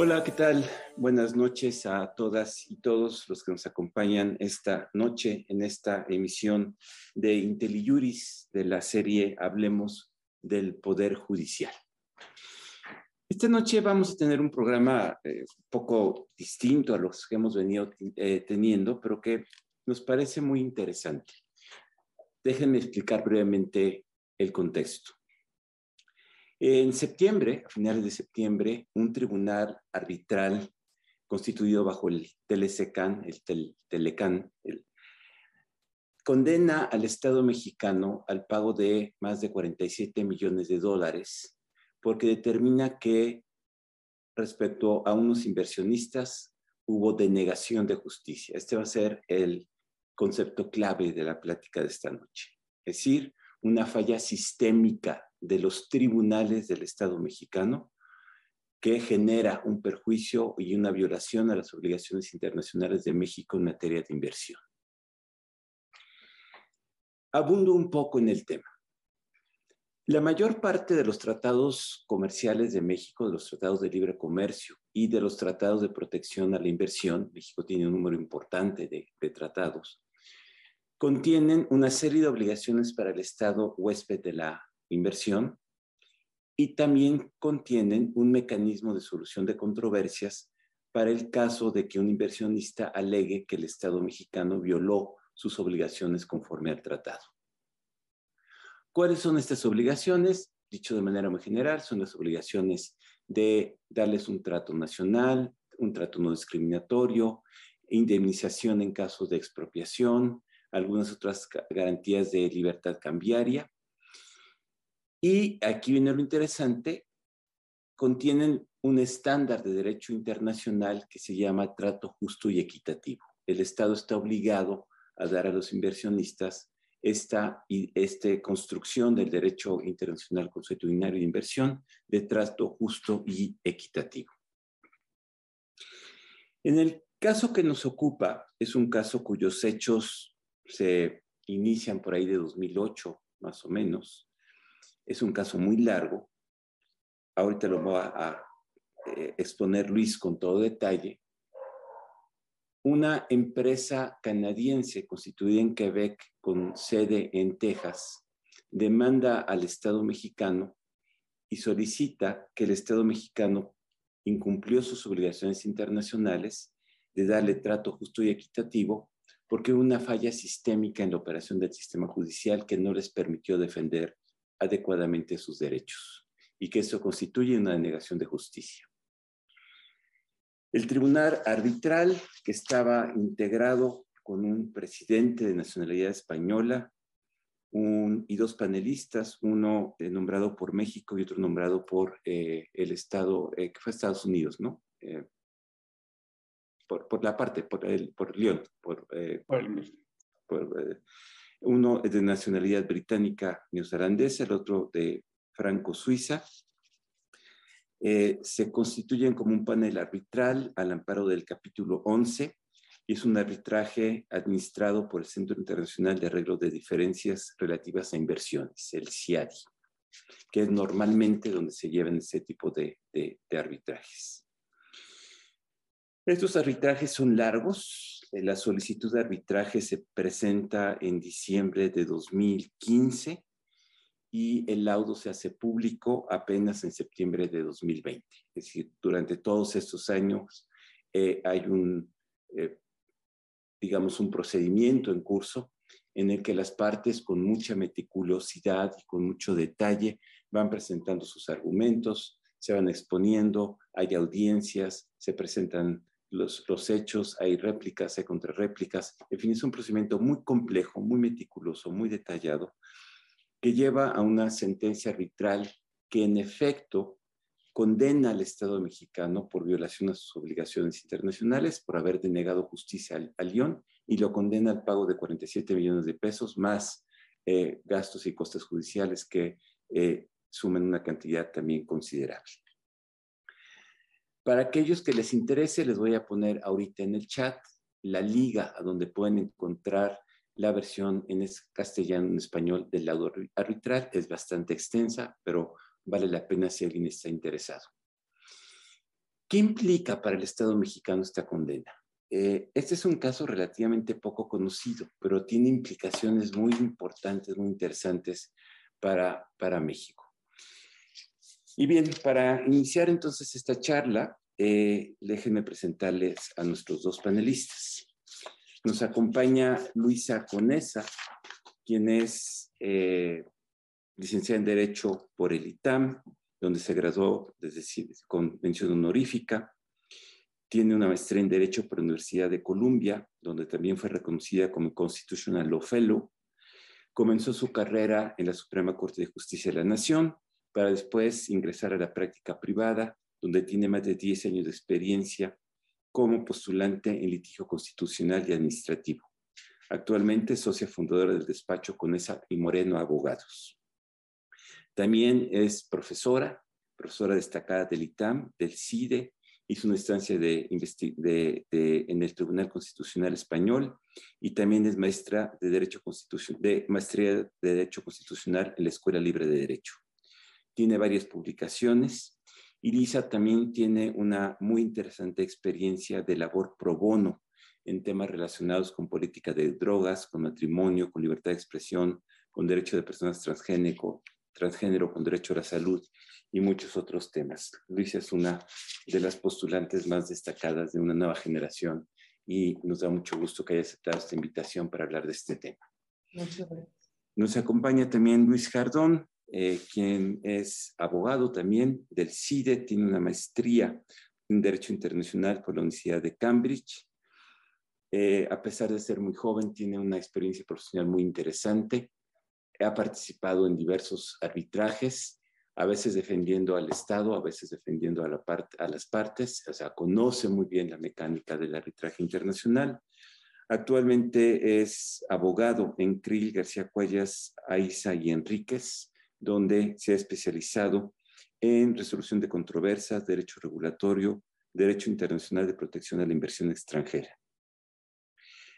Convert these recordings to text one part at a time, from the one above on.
Hola, ¿qué tal? Buenas noches a todas y todos los que nos acompañan esta noche en esta emisión de IntelliJuris de la serie Hablemos del Poder Judicial. Esta noche vamos a tener un programa eh, un poco distinto a los que hemos venido eh, teniendo, pero que nos parece muy interesante. Déjenme explicar brevemente el contexto. En septiembre, a finales de septiembre, un tribunal arbitral constituido bajo el TLCCAN, el Telecan, condena al Estado mexicano al pago de más de 47 millones de dólares porque determina que respecto a unos inversionistas hubo denegación de justicia. Este va a ser el concepto clave de la plática de esta noche. Es decir, una falla sistémica de los tribunales del Estado mexicano que genera un perjuicio y una violación a las obligaciones internacionales de México en materia de inversión. Abundo un poco en el tema. La mayor parte de los tratados comerciales de México, de los tratados de libre comercio y de los tratados de protección a la inversión, México tiene un número importante de, de tratados, contienen una serie de obligaciones para el Estado huésped de la inversión y también contienen un mecanismo de solución de controversias para el caso de que un inversionista alegue que el Estado mexicano violó sus obligaciones conforme al tratado. ¿Cuáles son estas obligaciones? Dicho de manera muy general, son las obligaciones de darles un trato nacional, un trato no discriminatorio, indemnización en casos de expropiación, algunas otras garantías de libertad cambiaria y aquí viene lo interesante, contienen un estándar de derecho internacional que se llama trato justo y equitativo. El Estado está obligado a dar a los inversionistas esta, esta construcción del derecho internacional consuetudinario de inversión de trato justo y equitativo. En el caso que nos ocupa, es un caso cuyos hechos se inician por ahí de 2008, más o menos, es un caso muy largo. Ahorita lo voy a, eh, exponer Luis con todo detalle. Una empresa canadiense constituida en Quebec con sede en Texas demanda al Estado mexicano y solicita que el Estado mexicano incumplió sus obligaciones internacionales de darle trato justo y equitativo porque una falla sistémica en la operación del sistema judicial que no les permitió defender adecuadamente sus derechos y que eso constituye una denegación de justicia. El tribunal arbitral, que estaba integrado con un presidente de nacionalidad española y dos panelistas, uno eh, nombrado por México y otro nombrado por eh, el Estado, eh, que fue Estados Unidos, ¿no? Por, la parte, por, el, por León, por, por uno es de nacionalidad británica neozelandesa, el otro de franco-suiza. Eh, se constituyen como un panel arbitral al amparo del capítulo 11 y es un arbitraje administrado por el Centro Internacional de Arreglo de Diferencias Relativas a Inversiones, el CIADI, que es normalmente donde se llevan ese tipo de arbitrajes. Estos arbitrajes son largos, eh, la solicitud de arbitraje se presenta en diciembre de 2015 y el laudo se hace público apenas en septiembre de 2020. Es decir, durante todos estos años eh, hay un, eh, digamos, un procedimiento en curso en el que las partes con mucha meticulosidad y con mucho detalle van presentando sus argumentos, se van exponiendo, hay audiencias, se presentan los, hechos, hay réplicas, hay contrarréplicas. En fin, es un procedimiento muy complejo, muy meticuloso, muy detallado, que lleva a una sentencia arbitral que en efecto condena al Estado mexicano por violación a sus obligaciones internacionales, por haber denegado justicia a León, y lo condena al pago de 47 millones de pesos más eh, gastos y costes judiciales que eh, sumen una cantidad también considerable. Para aquellos que les interese, les voy a poner ahorita en el chat la liga a donde pueden encontrar la versión en castellano, en español del lado arbitral. Es bastante extensa, pero vale la pena si alguien está interesado. ¿Qué implica para el Estado mexicano esta condena? Eh, este es un caso relativamente poco conocido, pero tiene implicaciones muy importantes, muy interesantes para, para México. Y bien, para iniciar entonces esta charla, eh, déjenme presentarles a nuestros dos panelistas. Nos acompaña Luisa Conesa, quien es eh, licenciada en Derecho por el ITAM, donde se graduó desde, con mención honorífica. Tiene una maestría en Derecho por la Universidad de Columbia, donde también fue reconocida como Constitutional Law Fellow. Comenzó su carrera en la Suprema Corte de Justicia de la Nación para después ingresar a la práctica privada, donde tiene más de 10 años de experiencia como postulante en litigio constitucional y administrativo. Actualmente es socia fundadora del despacho Conesa y Moreno Abogados. También es profesora, profesora destacada del ITAM, del CIDE, hizo una estancia de, en el Tribunal Constitucional Español y también es maestra de, Derecho Constitucional, de maestría de Derecho Constitucional en la Escuela Libre de Derecho. Tiene varias publicaciones y Lisa también tiene una muy interesante experiencia de labor pro bono en temas relacionados con política de drogas, con matrimonio, con libertad de expresión, con derecho de personas transgénero, transgénero con derecho a la salud y muchos otros temas. Luisa es una de las postulantes más destacadas de una nueva generación y nos da mucho gusto que haya aceptado esta invitación para hablar de este tema. Muchas gracias. Nos acompaña también Luis Jardón, eh, quien es abogado también del CIDE, tiene una maestría en Derecho Internacional por la Universidad de Cambridge. Eh, a pesar de ser muy joven, tiene una experiencia profesional muy interesante. Ha participado en diversos arbitrajes, a veces defendiendo al Estado, a veces defendiendo a, a las partes, o sea, conoce muy bien la mecánica del arbitraje internacional. Actualmente es abogado en Krill, García Cuellas, Aiza y Enríquez donde se ha especializado en resolución de controversias, derecho regulatorio, derecho internacional de protección a la inversión extranjera.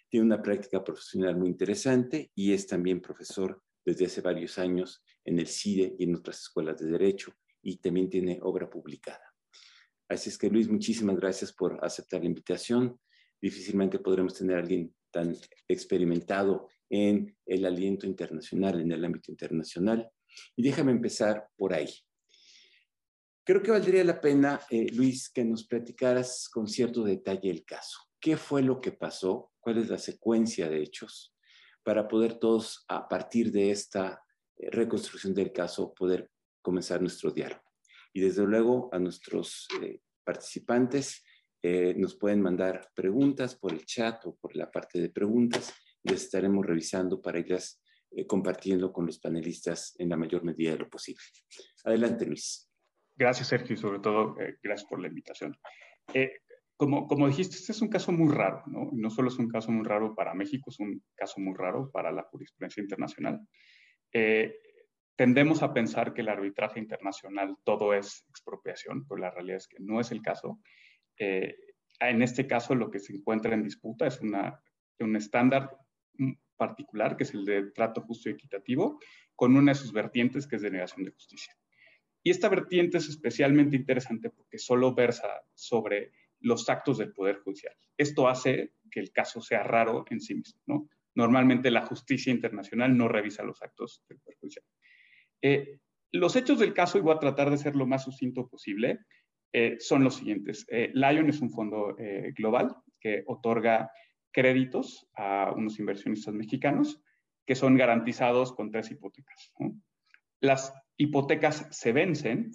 Tiene una práctica profesional muy interesante y es también profesor desde hace varios años en el CIDE y en otras escuelas de derecho y también tiene obra publicada. Así es que Luis, muchísimas gracias por aceptar la invitación. Difícilmente podremos tener a alguien tan experimentado en el aliento internacional, en el ámbito internacional. Y déjame empezar por ahí. Creo que valdría la pena, eh, Luis, que nos platicaras con cierto detalle el caso. ¿Qué fue lo que pasó? ¿Cuál es la secuencia de hechos? Para poder todos, a partir de esta eh, reconstrucción del caso, poder comenzar nuestro diálogo. Y desde luego a nuestros eh, participantes nos pueden mandar preguntas por el chat o por la parte de preguntas. Les estaremos revisando para ellas eh, compartiendo con los panelistas en la mayor medida de lo posible. Adelante, Luis. Gracias, Sergio, y sobre todo, eh, gracias por la invitación. Eh, como, como dijiste, este es un caso muy raro, ¿no? No solo es un caso muy raro para México, es un caso muy raro para la jurisprudencia internacional. tendemos a pensar que el arbitraje internacional todo es expropiación, pero la realidad es que no es el caso. en este caso, lo que se encuentra en disputa es una, un estándar particular, que es el de trato justo y equitativo, con una de sus vertientes, que es de negación de justicia. Y esta vertiente es especialmente interesante porque solo versa sobre los actos del Poder Judicial. Esto hace que el caso sea raro en sí mismo. ¿no? Normalmente la justicia internacional no revisa los actos del Poder Judicial. Eh, los hechos del caso, y voy a tratar de ser lo más sucinto posible, eh, son los siguientes. Eh, Lion es un fondo global que otorga créditos a unos inversionistas mexicanos que son garantizados con tres hipotecas. Las hipotecas se vencen,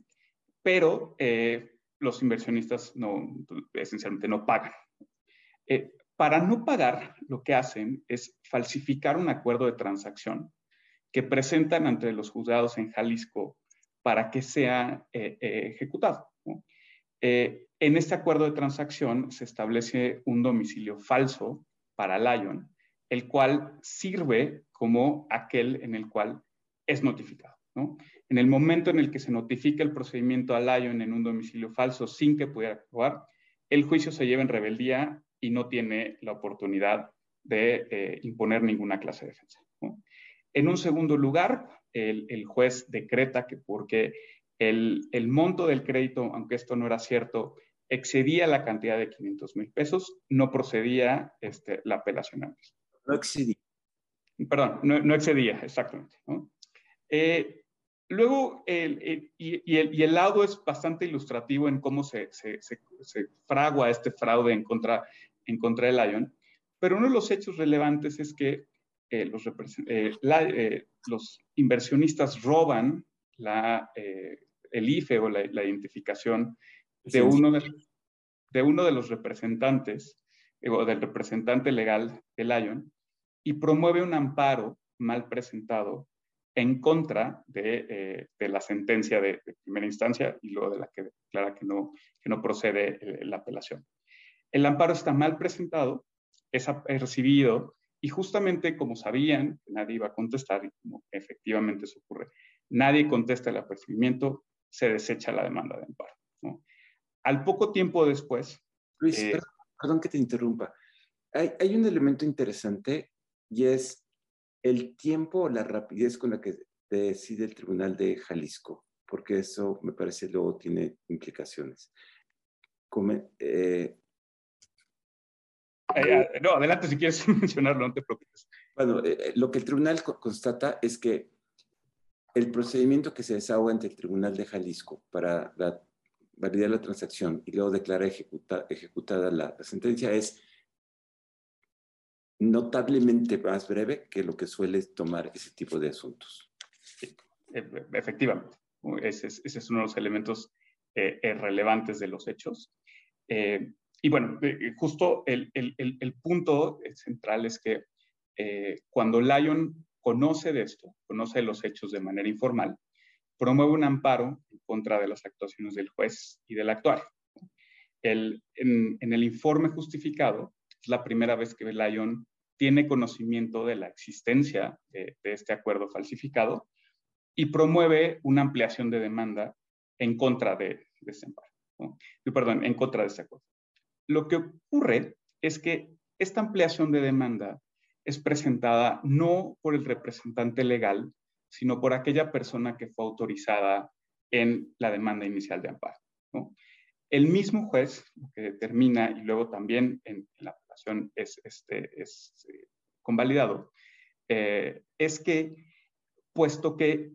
pero eh, los inversionistas no, esencialmente no pagan. Eh, para no pagar, lo que hacen es falsificar un acuerdo de transacción que presentan ante los juzgados en Jalisco para que sea eh, ejecutado. En este acuerdo de transacción se establece un domicilio falso para Lion, el cual sirve como aquel en el cual es notificado. En el momento en el que se notifica el procedimiento a Lion en un domicilio falso sin que pudiera actuar, el juicio se lleva en rebeldía y no tiene la oportunidad de eh, imponer ninguna clase de defensa. En un segundo lugar, el, juez decreta que porque el, el, monto del crédito, aunque esto no era cierto, excedía la cantidad de 500 mil pesos, no procedía este, la apelación antes. No excedía. Perdón, no, excedía, exactamente. Eh, luego, el, y, el, lado es bastante ilustrativo en cómo se, se, fragua este fraude en contra, en contra del Lion, pero uno de los hechos relevantes es que eh, los, eh, los, inversionistas roban la, el IFE o la, identificación de uno de, de, uno de los representantes o del representante legal de Lion y promueve un amparo mal presentado en contra de, eh, de la sentencia de, primera instancia y luego de la que declara que no, que no procede eh, la apelación. El amparo está mal presentado, es, recibido y justamente como sabían que nadie iba a contestar y como efectivamente eso ocurre, nadie contesta el apercibimiento, se desecha la demanda de amparo. Al poco tiempo después... Luis, eh, perdón, que te interrumpa. Hay, hay, un elemento interesante y es el tiempo o la rapidez con la que decide el Tribunal de Jalisco, porque eso me parece luego tiene implicaciones. Eh, eh, no, adelante si quieres mencionarlo, no te preocupes. Bueno, eh, lo que el tribunal constata es que el procedimiento que se desahoga ante el Tribunal de Jalisco para validar la transacción y luego declarar ejecutada la sentencia es notablemente más breve que lo que suele tomar ese tipo de asuntos. E, efectivamente, ese es, uno de los elementos eh, eh, relevantes de los hechos. Eh, y bueno, justo el, punto central es que cuando Lyon conoce de esto, conoce los hechos de manera informal, promueve un amparo en contra de las actuaciones del juez y del actuario. en, en, el informe justificado, es la primera vez que Lyon tiene conocimiento de la existencia de, este acuerdo falsificado y promueve una ampliación de demanda en contra de, este perdón, en contra de este acuerdo. Lo que ocurre es que esta ampliación de demanda es presentada no por el representante legal, sino por aquella persona que fue autorizada en la demanda inicial de amparo. El mismo juez que determina, y luego también en, la apelación es, este, es eh, convalidado, eh, es que, puesto que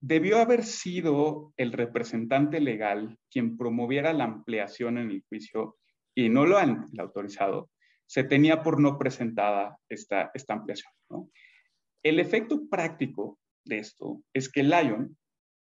debió haber sido el representante legal quien promoviera la ampliación en el juicio y no lo han autorizado, se tenía por no presentada esta, esta ampliación. El efecto práctico de esto es que Lyon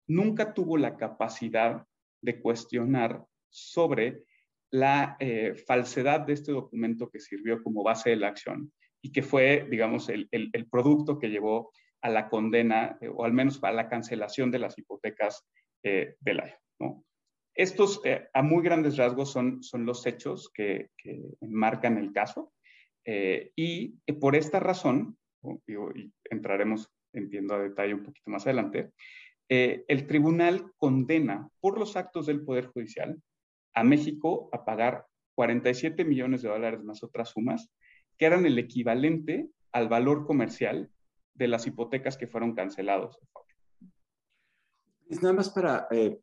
nunca tuvo la capacidad de cuestionar sobre la eh, falsedad de este documento que sirvió como base de la acción y que fue, digamos, el, producto que llevó a la condena eh, o al menos a la cancelación de las hipotecas eh, del año. Estos, a muy grandes rasgos, son, los hechos que, que enmarcan el caso y por esta razón, y entraremos, entiendo, a detalle un poquito más adelante, el tribunal condena por los actos del Poder Judicial a México a pagar 47 millones de dólares más otras sumas, que eran el equivalente al valor comercial de las hipotecas que fueron cancelados. Es nada más para eh,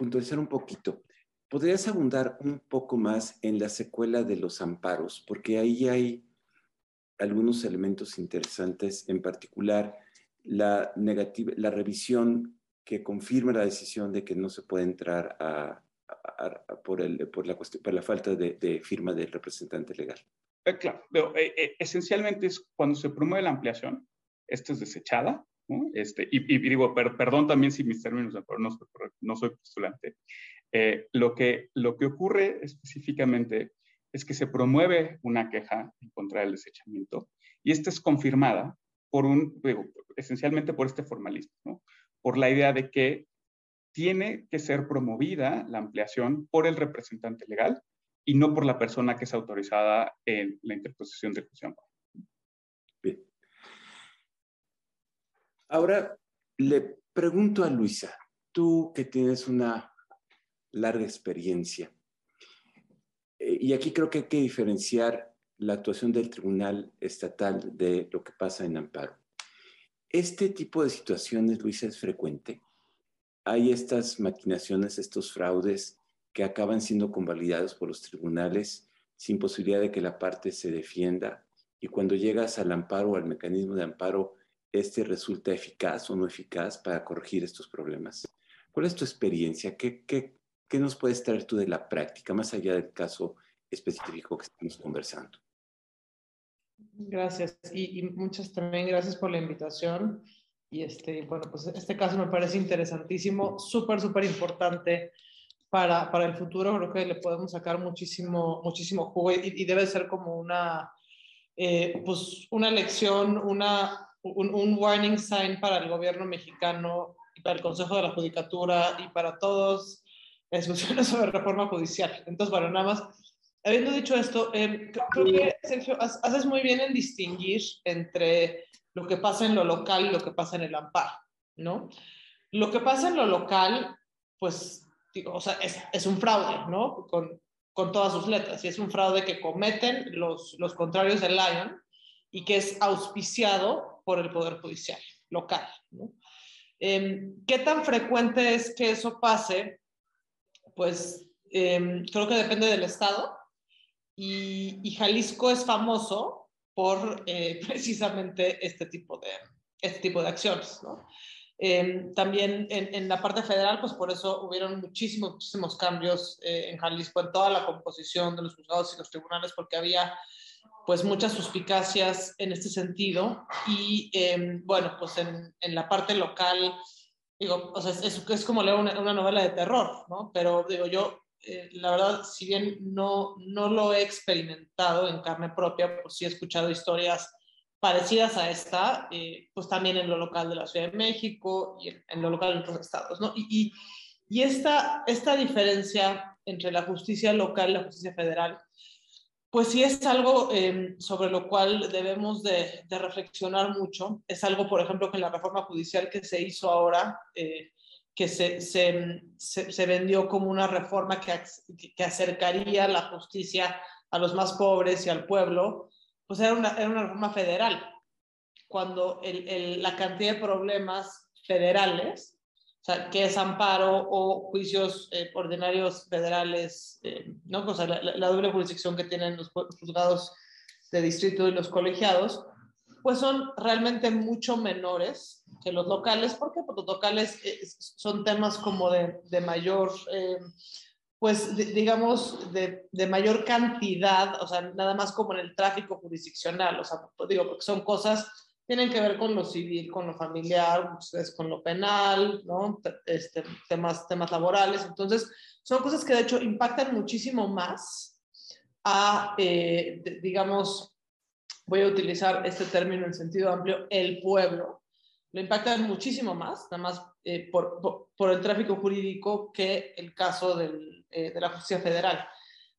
puntualizar un poquito. ¿Podrías abundar un poco más en la secuela de los amparos? Porque ahí hay algunos elementos interesantes, en particular la, negativa, la revisión que confirma la decisión de que no se puede entrar por, la, falta de, firma del representante legal. Eh, claro, eh, eh, esencialmente es cuando se promueve la ampliación, esta es desechada, este, y, digo, perdón también si mis términos, no, no soy postulante. lo, que, lo que ocurre específicamente es que se promueve una queja en contra del desechamiento y esta es confirmada por un, digo, esencialmente por este formalismo, por la idea de que tiene que ser promovida la ampliación por el representante legal y no por la persona que es autorizada en la interposición de ejecución. Bien. Ahora le pregunto a Luisa, tú que tienes una larga experiencia, eh, y aquí creo que hay que diferenciar la actuación del Tribunal Estatal de lo que pasa en Amparo. ¿Este tipo de situaciones, Luisa, es frecuente? hay estas maquinaciones, estos fraudes que acaban siendo convalidados por los tribunales sin posibilidad de que la parte se defienda. Y cuando llegas al amparo al mecanismo de amparo, este resulta eficaz o no eficaz para corregir estos problemas. ¿Cuál es tu experiencia? ¿Qué, qué, qué nos puedes traer tú de la práctica, más allá del caso específico que estamos conversando? Gracias. Y, y, muchas también gracias por la invitación. Y este, bueno, pues este caso me parece interesantísimo, súper, súper importante para, para, el futuro. Creo que le podemos sacar muchísimo, muchísimo jugo y, y debe ser como una, eh, pues una lección, una, un, un, warning sign para el gobierno mexicano y para el Consejo de la Judicatura y para todos las discusiones sobre reforma judicial. Entonces, bueno, nada más habiendo dicho esto, eh, creo que, Sergio, haces muy bien en distinguir entre lo que pasa en lo local y lo que pasa en el amparo, ¿no? Lo que pasa en lo local, pues, digo, o sea, es, es un fraude, ¿no? Con, con, todas sus letras, y es un fraude que cometen los, los contrarios del Lion y que es auspiciado por el Poder Judicial local, ¿no? Eh, ¿Qué tan frecuente es que eso pase? Pues eh, creo que depende del Estado, y, Jalisco es famoso por eh, precisamente este tipo de, este tipo de acciones. Eh, también en, en, la parte federal, pues por eso hubieron muchísimos, muchísimos cambios eh, en Jalisco en toda la composición de los juzgados y los tribunales, porque había pues muchas suspicacias en este sentido. Y em, bueno, pues en, en, la parte local, digo, o sea, es, es como leer una, una, novela de terror, ¿no? Pero digo, yo eh, la verdad, si bien no, no lo he experimentado en carne propia, pues sí he escuchado historias parecidas a esta, eh, pues también en lo local de la Ciudad de México y en, lo local de otros estados, ¿no? Y, y, esta, esta diferencia entre la justicia local y la justicia federal, pues sí es algo eh, sobre lo cual debemos de, de, reflexionar mucho. Es algo, por ejemplo, que en la reforma judicial que se hizo ahora, eh, que se, se, se, vendió como una reforma que, que, acercaría la justicia a los más pobres y al pueblo, pues era una, era una reforma federal, cuando el, el, la cantidad de problemas federales, o sea, que es amparo o juicios eh, ordinarios federales, eh, ¿no? O sea, la, la, doble jurisdicción que tienen los juzgados de distrito y los colegiados, pues son realmente mucho menores que los locales. Porque los locales eh, son temas como de, de mayor, eh, pues digamos, de, de, mayor cantidad, o sea, nada más como en el tráfico jurisdiccional, o sea, digo, porque son cosas, tienen que ver con lo civil, con lo familiar, pues, con lo penal, ¿no? Este, temas, temas laborales. Entonces, son cosas que de hecho impactan muchísimo más a, eh, digamos, voy a utilizar este término en sentido amplio, el pueblo, lo impactan muchísimo más, nada más eh, por, por, por, el tráfico jurídico que el caso del, eh, de la justicia federal.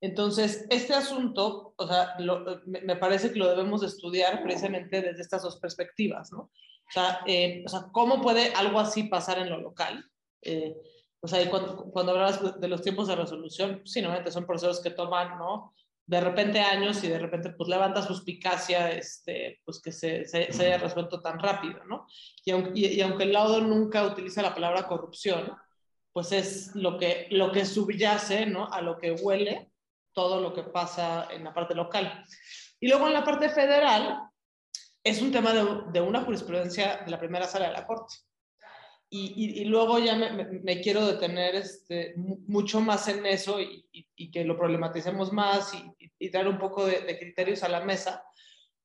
Entonces, este asunto, o sea, lo, me, me, parece que lo debemos estudiar precisamente desde estas dos perspectivas, ¿no? O sea, eh, o sea ¿cómo puede algo así pasar en lo local? Eh, o sea, cuando, cuando hablabas de los tiempos de resolución, sí, normalmente son procesos que toman, ¿no? de repente años y de repente pues levanta suspicacia, este, pues que se, se, se haya resuelto tan rápido, ¿no? Y aunque, y, y aunque el laudo nunca utiliza la palabra corrupción, pues es lo que, lo que subyace, ¿no? A lo que huele todo lo que pasa en la parte local. Y luego en la parte federal es un tema de, una jurisprudencia de la primera sala de la Corte. Y, y, luego ya me, quiero detener este, mucho más en eso y, que lo problematicemos más y, dar un poco de, criterios a la mesa,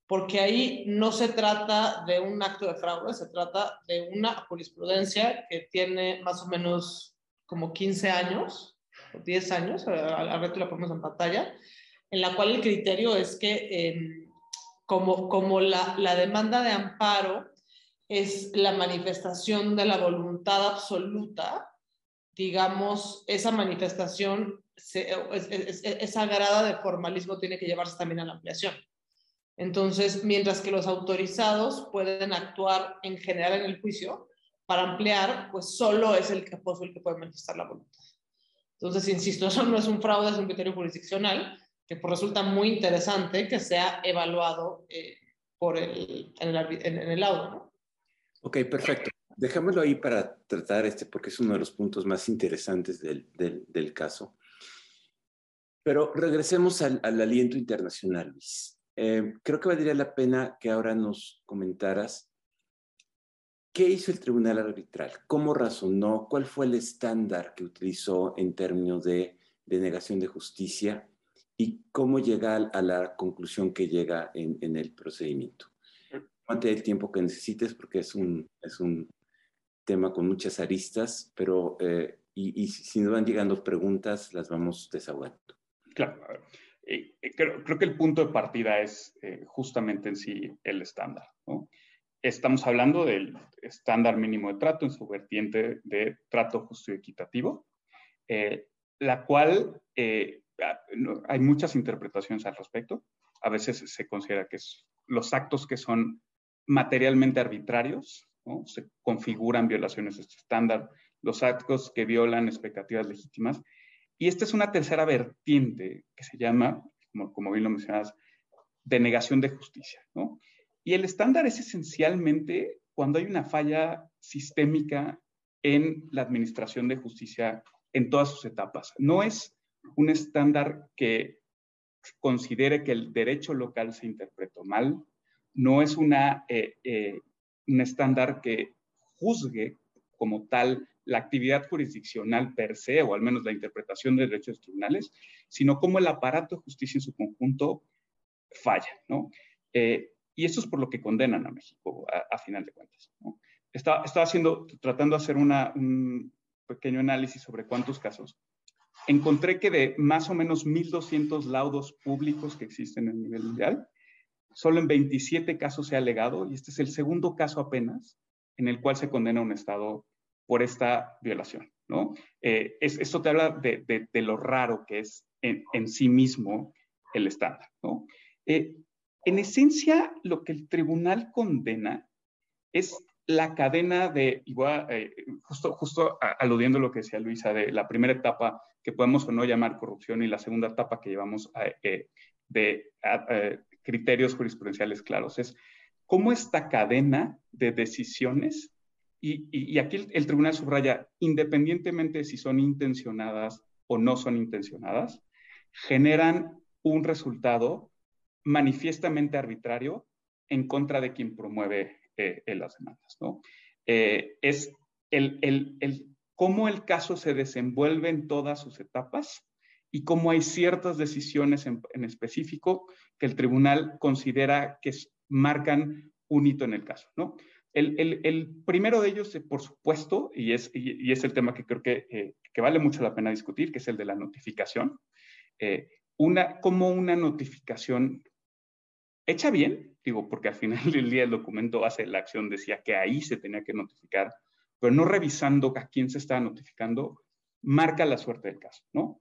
porque ahí no se trata de un acto de fraude, se trata de una jurisprudencia que tiene más o menos como 15 años, 10 años, al reto la ponemos en pantalla, en la cual el criterio es que eh, como, como la, la demanda de amparo es la manifestación de la voluntad absoluta, digamos, esa manifestación, se, es, es, esa grada de formalismo tiene que llevarse también a la ampliación. Entonces, mientras que los autorizados pueden actuar en general en el juicio, para ampliar, pues solo es el caposo el que puede manifestar la voluntad. Entonces, insisto, eso no es un fraude, es un criterio jurisdiccional, que pues resulta muy interesante que sea evaluado eh, por el, en, el, en, en el ¿no? Ok, perfecto. Dejémoslo ahí para tratar este, porque es uno de los puntos más interesantes del, del, del caso. Pero regresemos al, aliento internacional, Luis. Eh, creo que valdría la pena que ahora nos comentaras qué hizo el tribunal arbitral, cómo razonó, cuál fue el estándar que utilizó en términos de denegación de justicia y cómo llega a la conclusión que llega en, el procedimiento. Tómate el tiempo que necesites porque es un, es un tema con muchas aristas, pero eh, y, si nos van llegando preguntas, las vamos desahogando. Claro, eh, eh, creo, creo, que el punto de partida es justamente en sí el estándar. Estamos hablando del estándar mínimo de trato en su vertiente de trato justo y equitativo, la cual Ah, hay muchas interpretaciones al respecto. A veces se considera que los actos que son materialmente arbitrarios, se configuran violaciones de este estándar, los actos que violan expectativas legítimas. Y esta es una tercera vertiente que se llama, como, como bien lo mencionabas, denegación de justicia. Y el estándar es esencialmente cuando hay una falla sistémica en la administración de justicia en todas sus etapas. No es un estándar que considere que el derecho local se interpretó mal, no es una, eh, eh, un estándar que juzgue como tal la actividad jurisdiccional per se, o al menos la interpretación de derechos tribunales, sino como el aparato de justicia en su conjunto falla, ¿no? Eh, y eso es por lo que condenan a México, a, final de cuentas. ¿no? Estaba, tratando de hacer un pequeño análisis sobre cuántos casos encontré que de más o menos 1.200 laudos públicos que existen a nivel mundial, solo en 27 casos se ha alegado, y este es el segundo caso apenas, en el cual se condena a un Estado por esta violación. ¿no? Eh, esto te habla de, lo raro que es en, sí mismo el estándar. ¿no? Eh, en esencia, lo que el tribunal condena es la cadena de, igual, eh, justo, aludiendo a lo que decía Luisa, de la primera etapa que podemos o no llamar corrupción y la segunda etapa que llevamos eh, de criterios jurisprudenciales claros, es cómo esta cadena de decisiones, y, aquí el, tribunal subraya, independientemente de si son intencionadas o no son intencionadas, generan un resultado manifiestamente arbitrario en contra de quien promueve eh, las demandas. ¿no? Eh, es el, el, el, cómo el caso se desenvuelve en todas sus etapas y cómo hay ciertas decisiones en, en específico que el tribunal considera que marcan un hito en el caso. ¿no? El, el, el, primero de ellos, por supuesto, y es, y, es el tema que creo que, eh, que, vale mucho la pena discutir, que es el de la notificación. una, cómo una notificación hecha bien, digo, porque al final del día el documento hace la acción, decía que ahí se tenía que notificar, pero no revisando a quién se estaba notificando, marca la suerte del caso, ¿no?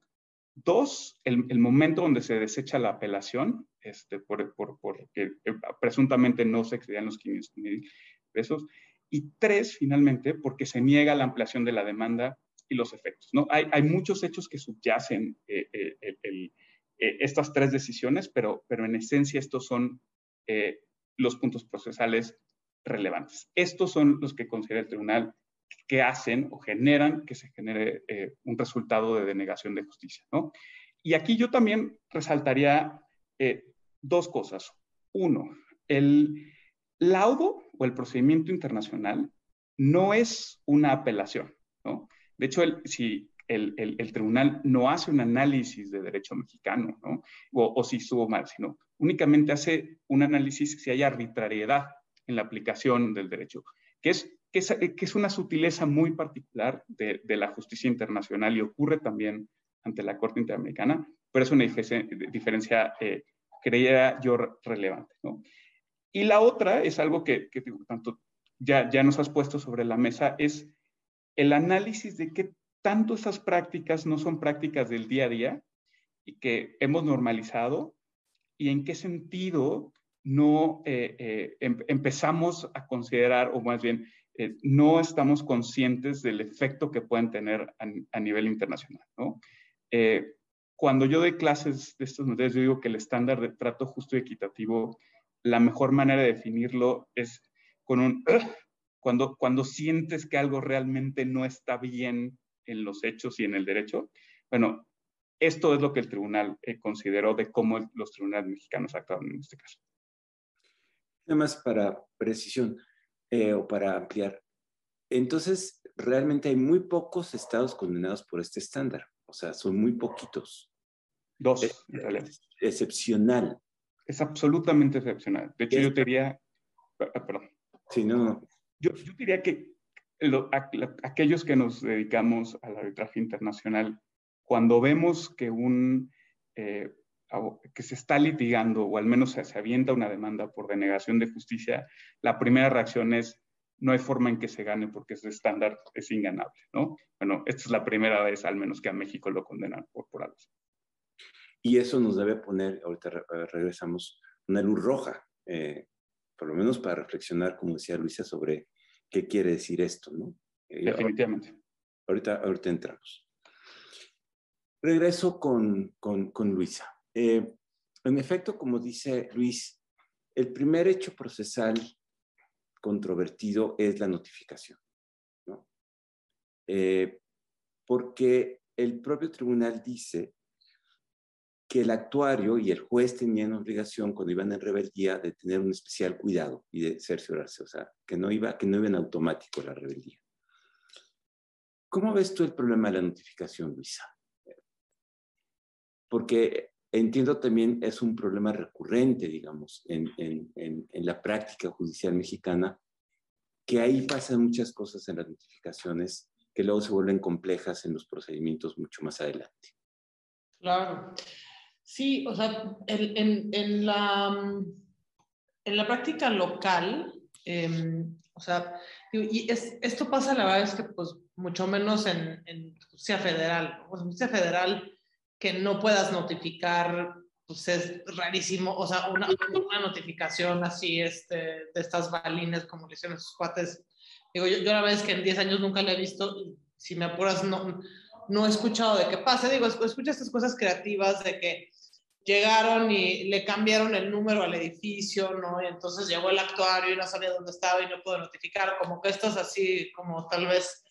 Dos, el, momento donde se desecha la apelación, este, por, por, porque eh, presuntamente no se excedían los 500 mil pesos. Y tres, finalmente, porque se niega la ampliación de la demanda y los efectos. ¿no? Hay, hay muchos hechos que subyacen eh, eh, el, eh, estas tres decisiones, pero, pero en esencia estos son eh, los puntos procesales relevantes. Estos son los que considera el tribunal que hacen o generan que se genere eh, un resultado de denegación de justicia. ¿no? Y aquí yo también resaltaría dos cosas. Uno, el laudo o el procedimiento internacional no es una apelación. ¿no? De hecho, el, si el, tribunal no hace un análisis de derecho mexicano, ¿no? O, si estuvo mal, sino únicamente hace un análisis si hay arbitrariedad en la aplicación del derecho, que es, que es, una sutileza muy particular de, la justicia internacional y ocurre también ante la Corte Interamericana, pero es una diferencia, eh, creía yo, relevante, ¿no? Y la otra es algo que, que tanto ya, ya nos has puesto sobre la mesa, es el análisis de qué tanto esas prácticas no son prácticas del día a día y que hemos normalizado y en qué sentido no eh, eh, em, empezamos a considerar, o más bien, eh, no estamos conscientes del efecto que pueden tener a, nivel internacional. ¿no? cuando yo doy clases de estos materiales, yo digo que el estándar de trato justo y equitativo, la mejor manera de definirlo es con un... cuando, cuando sientes que algo realmente no está bien en los hechos y en el derecho. Bueno, esto es lo que el tribunal eh, consideró de cómo los tribunales mexicanos actuaron en este caso. Nada más para precisión eh, o para ampliar. Entonces, realmente hay muy pocos estados condenados por este estándar. O sea, son muy poquitos. Dos, es, excepcional. Es absolutamente excepcional. De hecho, yo diría, ah, perdón. Sí, no, Yo, yo diría que aquellos que nos dedicamos al arbitraje internacional, cuando vemos que un eh, que se está litigando o al menos se, se, avienta una demanda por denegación de justicia, la primera reacción es no hay forma en que se gane porque ese estándar es inganable, ¿no? Bueno, esta es la primera vez al menos que a México lo condenan por, por algo. Y eso nos debe poner, ahorita eh, regresamos, una luz roja, eh, por lo menos para reflexionar, como decía Luisa, sobre qué quiere decir esto, ¿no? Definitivamente. Ahorita, ahorita entramos. Regreso con, con, con Luisa. Eh, en efecto, como dice Luis, el primer hecho procesal controvertido es la notificación, ¿no? Eh, porque el propio tribunal dice que el actuario y el juez tenían obligación cuando iban en rebeldía de tener un especial cuidado y de cerciorarse, o sea, que no iba, que no iba en automático la rebeldía. ¿Cómo ves tú el problema de la notificación, Luisa? Porque entiendo también es un problema recurrente, digamos, en, en, en, la práctica judicial mexicana, que ahí pasan muchas cosas en las notificaciones que luego se vuelven complejas en los procedimientos mucho más adelante. Claro. Sí, o sea, en, en la, en la práctica local, eh, o sea, y es, esto pasa la verdad es que pues mucho menos en, en justicia federal. O sea, justicia federal que no puedas notificar, pues es rarísimo, o sea, una, una notificación así este, de estas balines como le hicieron sus cuates. Digo, yo, yo la verdad es que en 10 años nunca la he visto, si me apuras, no, no he escuchado de qué pase. Digo, escucha estas cosas creativas de que llegaron y le cambiaron el número al edificio, ¿no? Y entonces llegó el actuario y no sabía dónde estaba y no pudo notificar, como que esto es así, como tal vez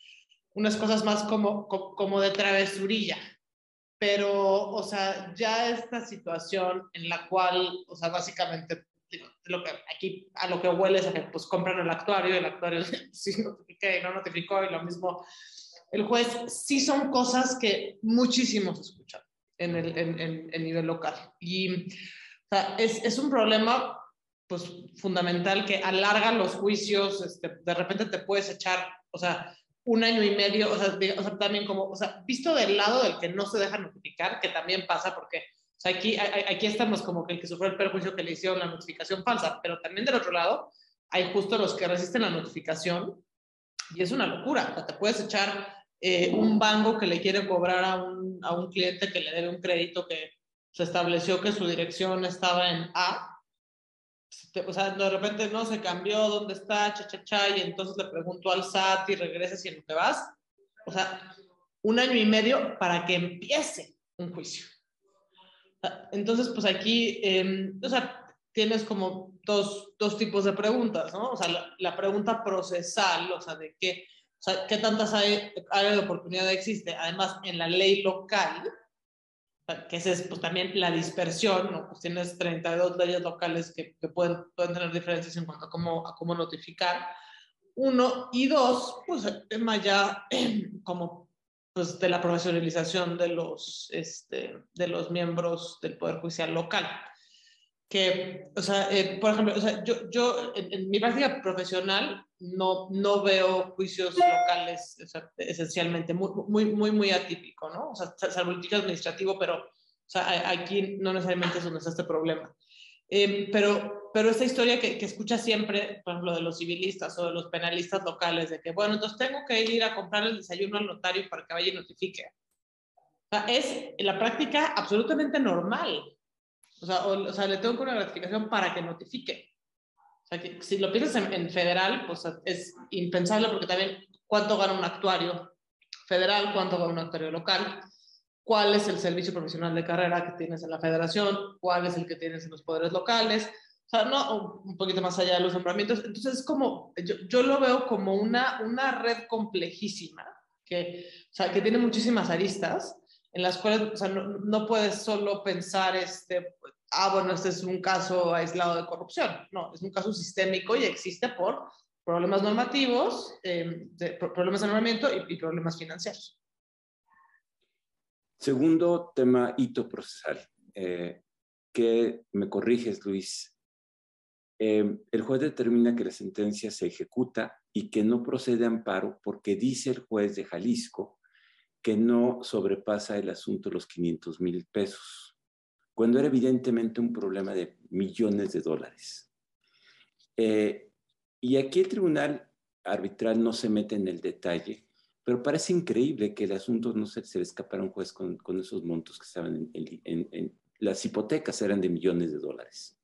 unas cosas más como, como, de travesurilla, pero, o sea, ya esta situación en la cual, o sea, básicamente, lo que aquí a lo que huele es a que pues compran el actuario y el actuario sí notifique y no notificó y lo mismo el juez, sí son cosas que muchísimos escuchan en el en, nivel local. Y es, un problema pues fundamental que alarga los juicios, este, de repente te puedes echar, o sea, un año y medio, o sea, también como, o sea, visto del lado del que no se deja notificar, que también pasa porque, aquí, aquí estamos como que el que sufrió el perjuicio que le hicieron la notificación falsa, pero también del otro lado hay justo los que resisten la notificación y es una locura, o sea, te puedes echar eh, un banco que le quiere cobrar a un, a un cliente que le debe un crédito que se estableció que su dirección estaba en A, o sea, de repente no se cambió, ¿dónde está? Cha, cha, cha, y entonces le pregunto al SAT y regresas y lo que vas. O sea, un año y medio para que empiece un juicio. Entonces, pues aquí, eh, o sea, tienes como dos, dos, tipos de preguntas, ¿no? O sea, la, la, pregunta procesal, o sea, de qué, o sea, qué tantas áreas de oportunidad existe. Además, en la ley local, que es pues, también la dispersión, ¿no? Pues tienes 32 leyes locales que, que pueden, pueden, tener diferencias en cuanto a cómo, a cómo notificar. Uno, y dos, pues el tema ya como pues, de la profesionalización de los, este, de los miembros del Poder Judicial local. Que, o sea, eh, por ejemplo, o sea, yo, yo en, en, mi práctica profesional no, no veo juicios locales o sea, esencialmente, muy, muy, muy, muy atípico, ¿no? O sea, salvo el administrativo, pero o sea, aquí no necesariamente es donde está este problema. Eh, pero, pero esta historia que, que escucha siempre, por ejemplo, de los civilistas o de los penalistas locales, de que, bueno, entonces tengo que ir a comprar el desayuno al notario para que vaya y notifique. O sea, es la práctica absolutamente normal. O sea, o, o sea, le tengo que una gratificación para que notifique. O sea, que si lo piensas en, en, federal, pues es impensable porque también cuánto gana un actuario federal, cuánto gana un actuario local, cuál es el servicio profesional de carrera que tienes en la federación, cuál es el que tienes en los poderes locales, o sea, no, un poquito más allá de los nombramientos. Entonces, es como, yo, yo lo veo como una, una red complejísima, que, o sea, que tiene muchísimas aristas, en las cuales o sea, no, no, puedes solo pensar, este, ah, bueno, este es un caso aislado de corrupción. No, es un caso sistémico y existe por problemas normativos, de, problemas de normamiento y, problemas financieros. Segundo tema, hito procesal. Eh, que me corriges, Luis. Eh, el juez determina que la sentencia se ejecuta y que no procede a amparo porque dice el juez de Jalisco que no sobrepasa el asunto los 500 mil pesos, cuando era evidentemente un problema de millones de dólares. Eh, y aquí el tribunal arbitral no se mete en el detalle, pero parece increíble que el asunto no se, se le escapara a un juez con, con, esos montos que estaban en, en, en, las hipotecas eran de millones de dólares.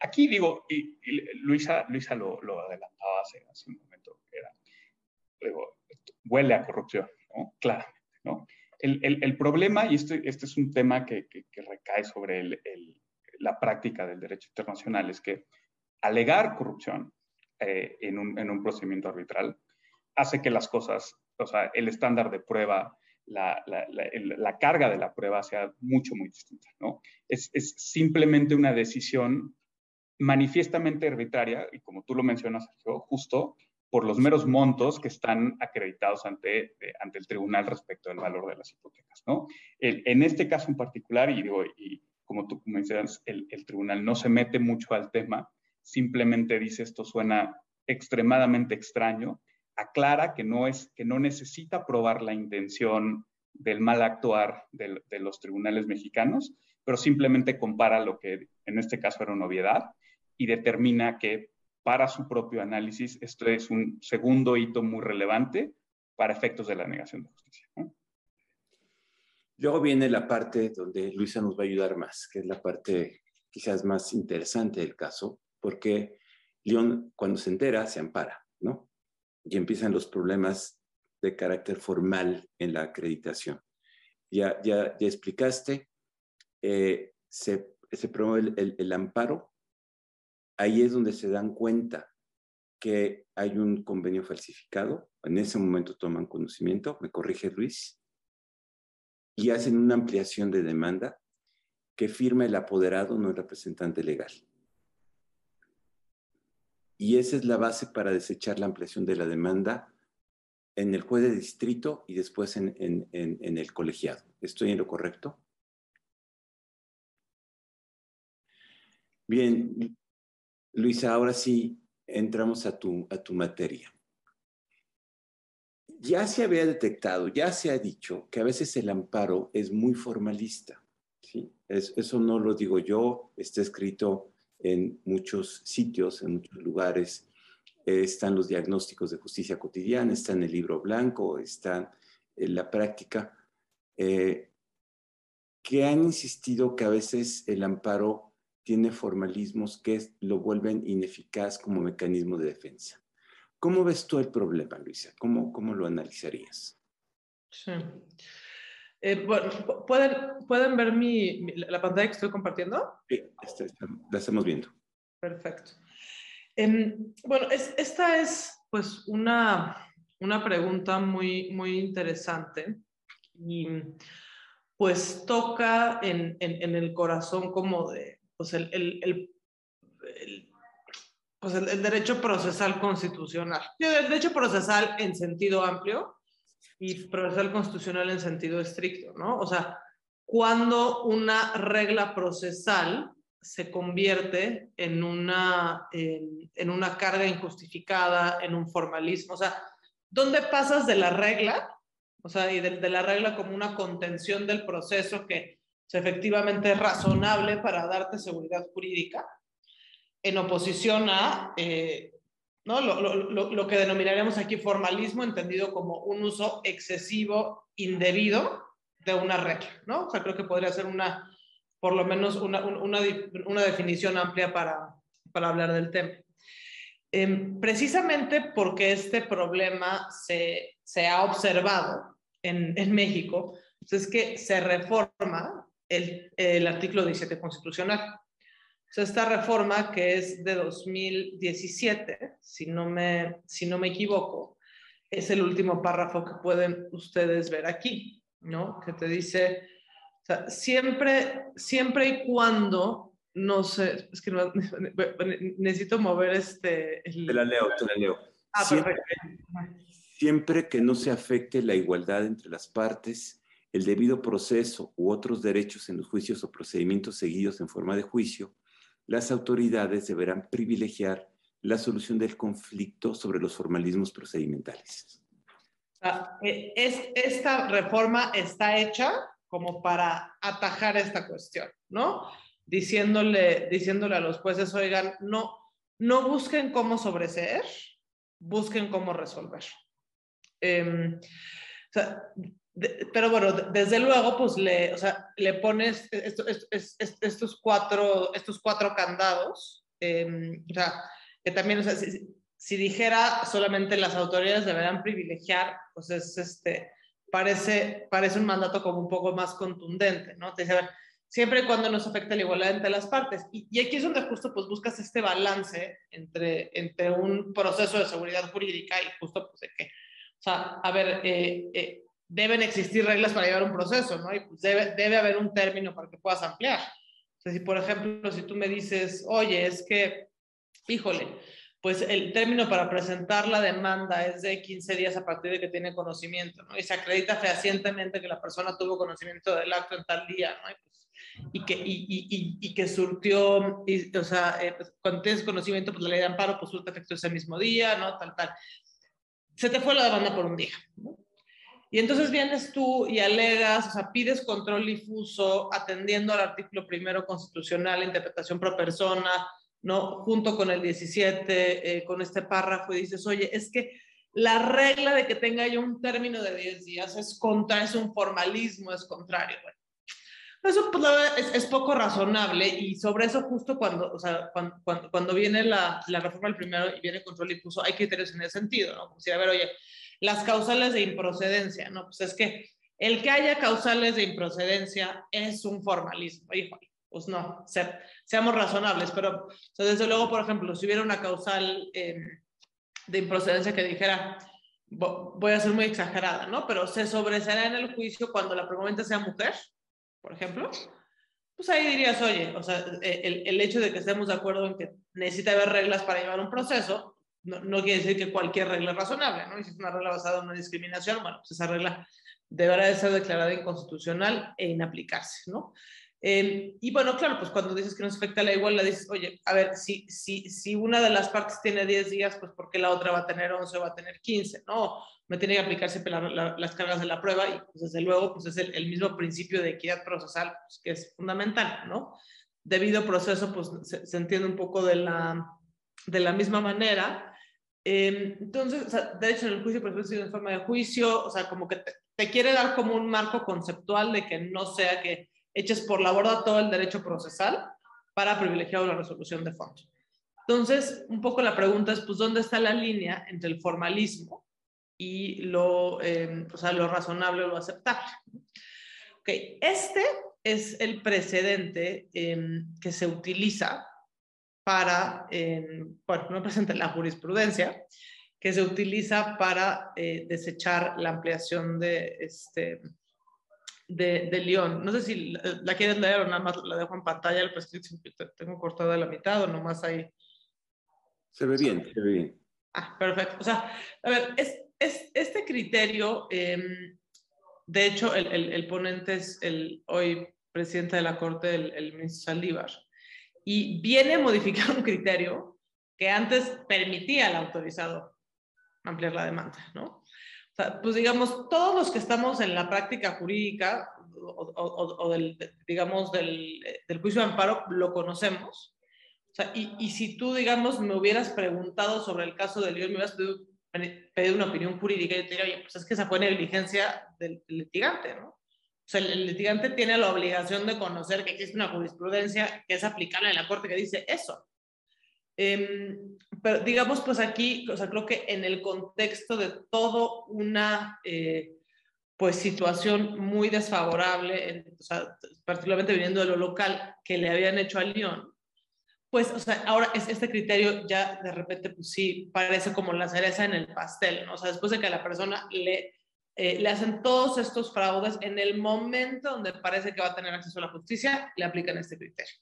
Aquí digo, y, y Luisa, Luisa lo, lo adelantaba hace, hace, un momento, era, digo, huele a corrupción, ¿no? Claramente, ¿no? El, problema, y este, este, es un tema que, recae sobre el, la práctica del derecho internacional, es que alegar corrupción eh, en, un, en, un, procedimiento arbitral hace que las cosas, o sea, el estándar de prueba, la, la carga de la prueba sea mucho, muy distinta, ¿no? Es, es, simplemente una decisión manifiestamente arbitraria, y como tú lo mencionas, Sergio, justo por los meros montos que están acreditados ante, eh, ante el tribunal respecto del valor de las hipotecas, ¿no? En este caso en particular, y, digo, y como tú mencionas, el, el tribunal no se mete mucho al tema, simplemente dice esto suena extremadamente extraño, aclara que no, es, que no necesita probar la intención del mal actuar de, de, los tribunales mexicanos, pero simplemente compara lo que en este caso era una obviedad y determina que para su propio análisis esto es un segundo hito muy relevante para efectos de la negación de justicia. ¿no? Luego viene la parte donde Luisa nos va a ayudar más, que es la parte quizás más interesante del caso, porque León cuando se entera se ampara, ¿no? Y empiezan los problemas de carácter formal en la acreditación. Ya, ya, ya explicaste, eh, se, se promueve el, el, el, amparo, ahí es donde se dan cuenta que hay un convenio falsificado, en ese momento toman conocimiento, me corrige Luis, y hacen una ampliación de demanda que firma el apoderado, no el representante legal. Y esa es la base para desechar la ampliación de la demanda en el juez de distrito y después en, el colegiado. ¿Estoy en lo correcto? Bien, Luisa, ahora sí entramos a tu, a tu materia. Ya se había detectado, ya se ha dicho que a veces el amparo es muy formalista. ¿sí? Es, eso no lo digo yo, está escrito en muchos sitios, en muchos lugares. Eh, están los diagnósticos de justicia cotidiana, está en el libro blanco, está en la práctica, eh, que han insistido que a veces el amparo tiene formalismos que lo vuelven ineficaz como mecanismo de defensa. ¿Cómo ves tú el problema, Luisa? ¿Cómo, cómo lo analizarías? Sí. Eh, bueno, ¿pueden, ¿pueden ver mi, mi, la pantalla que estoy compartiendo? Sí, está, está, la estamos viendo. Perfecto. Eh, bueno, es, esta es pues una, una pregunta muy, muy interesante y pues toca en, en, en el corazón como de, pues el, el, el, pues el, derecho procesal constitucional. El derecho procesal en sentido amplio, y procesal constitucional en sentido estricto, ¿no? O sea, cuando una regla procesal se convierte en una, en, una carga injustificada, en un formalismo, o sea, ¿dónde pasas de la regla? O sea, y de, la regla como una contención del proceso que sea, efectivamente es razonable para darte seguridad jurídica, en oposición a eh, ¿no? Lo, lo, lo, que denominaríamos aquí formalismo, entendido como un uso excesivo, indebido de una regla, ¿no? O sea, creo que podría ser una, por lo menos una, una, una definición amplia para, para hablar del tema. Eh, precisamente porque este problema se, se ha observado en, en México, pues es que se reforma el, el artículo 17 constitucional. O sea, esta reforma que es de 2017, si no me, si no me equivoco, es el último párrafo que pueden ustedes ver aquí, ¿no? Que te dice, o sea, siempre, siempre y cuando, no sé, es que no, necesito mover este... El... Te la leo, te la leo. Ah, siempre, perfecto. Siempre que no se afecte la igualdad entre las partes, el debido proceso u otros derechos en los juicios o procedimientos seguidos en forma de juicio, las autoridades deberán privilegiar la solución del conflicto sobre los formalismos procedimentales. E, es, esta reforma está hecha como para atajar esta cuestión, ¿no? Diciéndole, diciéndole a los jueces, oigan, no, no busquen cómo sobreseer, busquen cómo resolver. Em, pero bueno, desde luego, pues le, o sea, le pones estos, cuatro, estos cuatro candados, eh, o sea, que también, o sea, si, dijera solamente las autoridades deberán privilegiar, pues es este, parece, parece un mandato como un poco más contundente, ¿no? Te dice, a ver, siempre y cuando nos afecte la igualdad entre las partes. Y, y, aquí es donde justo pues buscas este balance entre, entre un proceso de seguridad jurídica y justo pues de que, o sea, a ver, eh, eh, deben existir reglas para llevar un proceso, ¿no? Y pues debe, debe haber un término para que puedas ampliar. O sea, si por ejemplo, si tú me dices, oye, es que híjole, pues el término para presentar la demanda es de 15 días a partir de que tiene conocimiento, ¿no? Y se acredita fehacientemente que la persona tuvo conocimiento del acto en tal día, ¿no? Y, pues, y que, y, y, y, que surtió, o sea, eh, pues, cuando tienes conocimiento, pues la ley de amparo, pues surte efecto ese mismo día, ¿no? Tal, tal. Se te fue la demanda por un día, ¿no? Y entonces vienes tú y alegas, o sea, pides control difuso atendiendo al artículo primero constitucional, interpretación pro persona, ¿no? Junto con el 17, eh, con este párrafo, y dices, oye, es que la regla de que tenga yo un término de 10 días es contra, es un formalismo, es contrario. eso pues, es, es, poco razonable y sobre eso justo cuando, o sea, cuando, cuando, viene la, la, reforma del primero y viene el control difuso, hay criterios en ese sentido, ¿no? Como si, a ver, oye, las causales de improcedencia, ¿no? Pues es que el que haya causales de improcedencia es un formalismo, híjole pues no, seamos razonables, pero desde luego, por ejemplo, si hubiera una causal em, de improcedencia que dijera, voy a ser muy exagerada, ¿no? Pero se sobreserá en el juicio cuando la promovente sea mujer, por ejemplo, pues ahí dirías, oye, o sea, e, el, el, hecho de que estemos de acuerdo en que necesita haber reglas para llevar un proceso, no, no, quiere decir que cualquier regla es razonable, ¿no? Y si es una regla basada en una discriminación, bueno, pues esa regla deberá de ser declarada inconstitucional e inaplicarse, ¿no? Eh, y bueno, claro, pues cuando dices que no se afecta la igualdad, dices, oye, a ver, si, si, si una de las partes tiene 10 días, pues ¿por qué la otra va a tener 11 o va a tener 15? No, me tiene que aplicarse las cargas de la prueba y pues desde luego, pues es el, el mismo principio de equidad procesal pues, que es fundamental, ¿no? Debido proceso, pues se, se, entiende un poco de la, de la misma manera. Eh, entonces, o sea, de hecho, en el juicio, por ejemplo, en forma de juicio, o sea, como que te, te quiere dar como un marco conceptual de que no sea que eches por la borda todo el derecho procesal para privilegiar la resolución de fondos. Entonces, un poco la pregunta es, pues, ¿dónde está la línea entre el formalismo y lo, eh, o sea, lo razonable o lo aceptable? Ok, este es el precedente eh, que se utiliza para, eh, bueno, no presenta la jurisprudencia, que se utiliza para eh, desechar la ampliación de, este, de, de León. No sé si la, quieren leer o nada más la dejo en pantalla, el prescripto tengo cortada la mitad o nomás ahí. Se ve bien, se ve bien. Ah, perfecto. O sea, a ver, es, es este criterio, eh, de hecho, el, el, el, ponente es el hoy presidente de la Corte, el, el ministro Saldívar, y viene a modificar un criterio que antes permitía al autorizado ampliar la demanda, ¿no? pues digamos, todos los que estamos en la práctica jurídica o, o, o del, digamos, del, del, juicio de amparo, lo conocemos. O sea, y, si tú, digamos, me hubieras preguntado sobre el caso de León, me hubieras pedido, una opinión jurídica yo te diría, oye, pues es que esa fue negligencia del, del litigante, ¿no? O sea, el, litigante tiene la obligación de conocer que existe una jurisprudencia que es aplicable en la corte que dice eso. Eh, pero digamos, pues aquí, o sea, creo que en el contexto de todo una eh, pues situación muy desfavorable, en, o sea, particularmente viniendo de lo local, que le habían hecho a Lyon, pues, o sea, ahora es este criterio ya de repente, pues sí, parece como la cereza en el pastel, ¿no? O sea, después de que a la persona le, eh, le hacen todos estos fraudes, en el momento donde parece que va a tener acceso a la justicia, le aplican este criterio.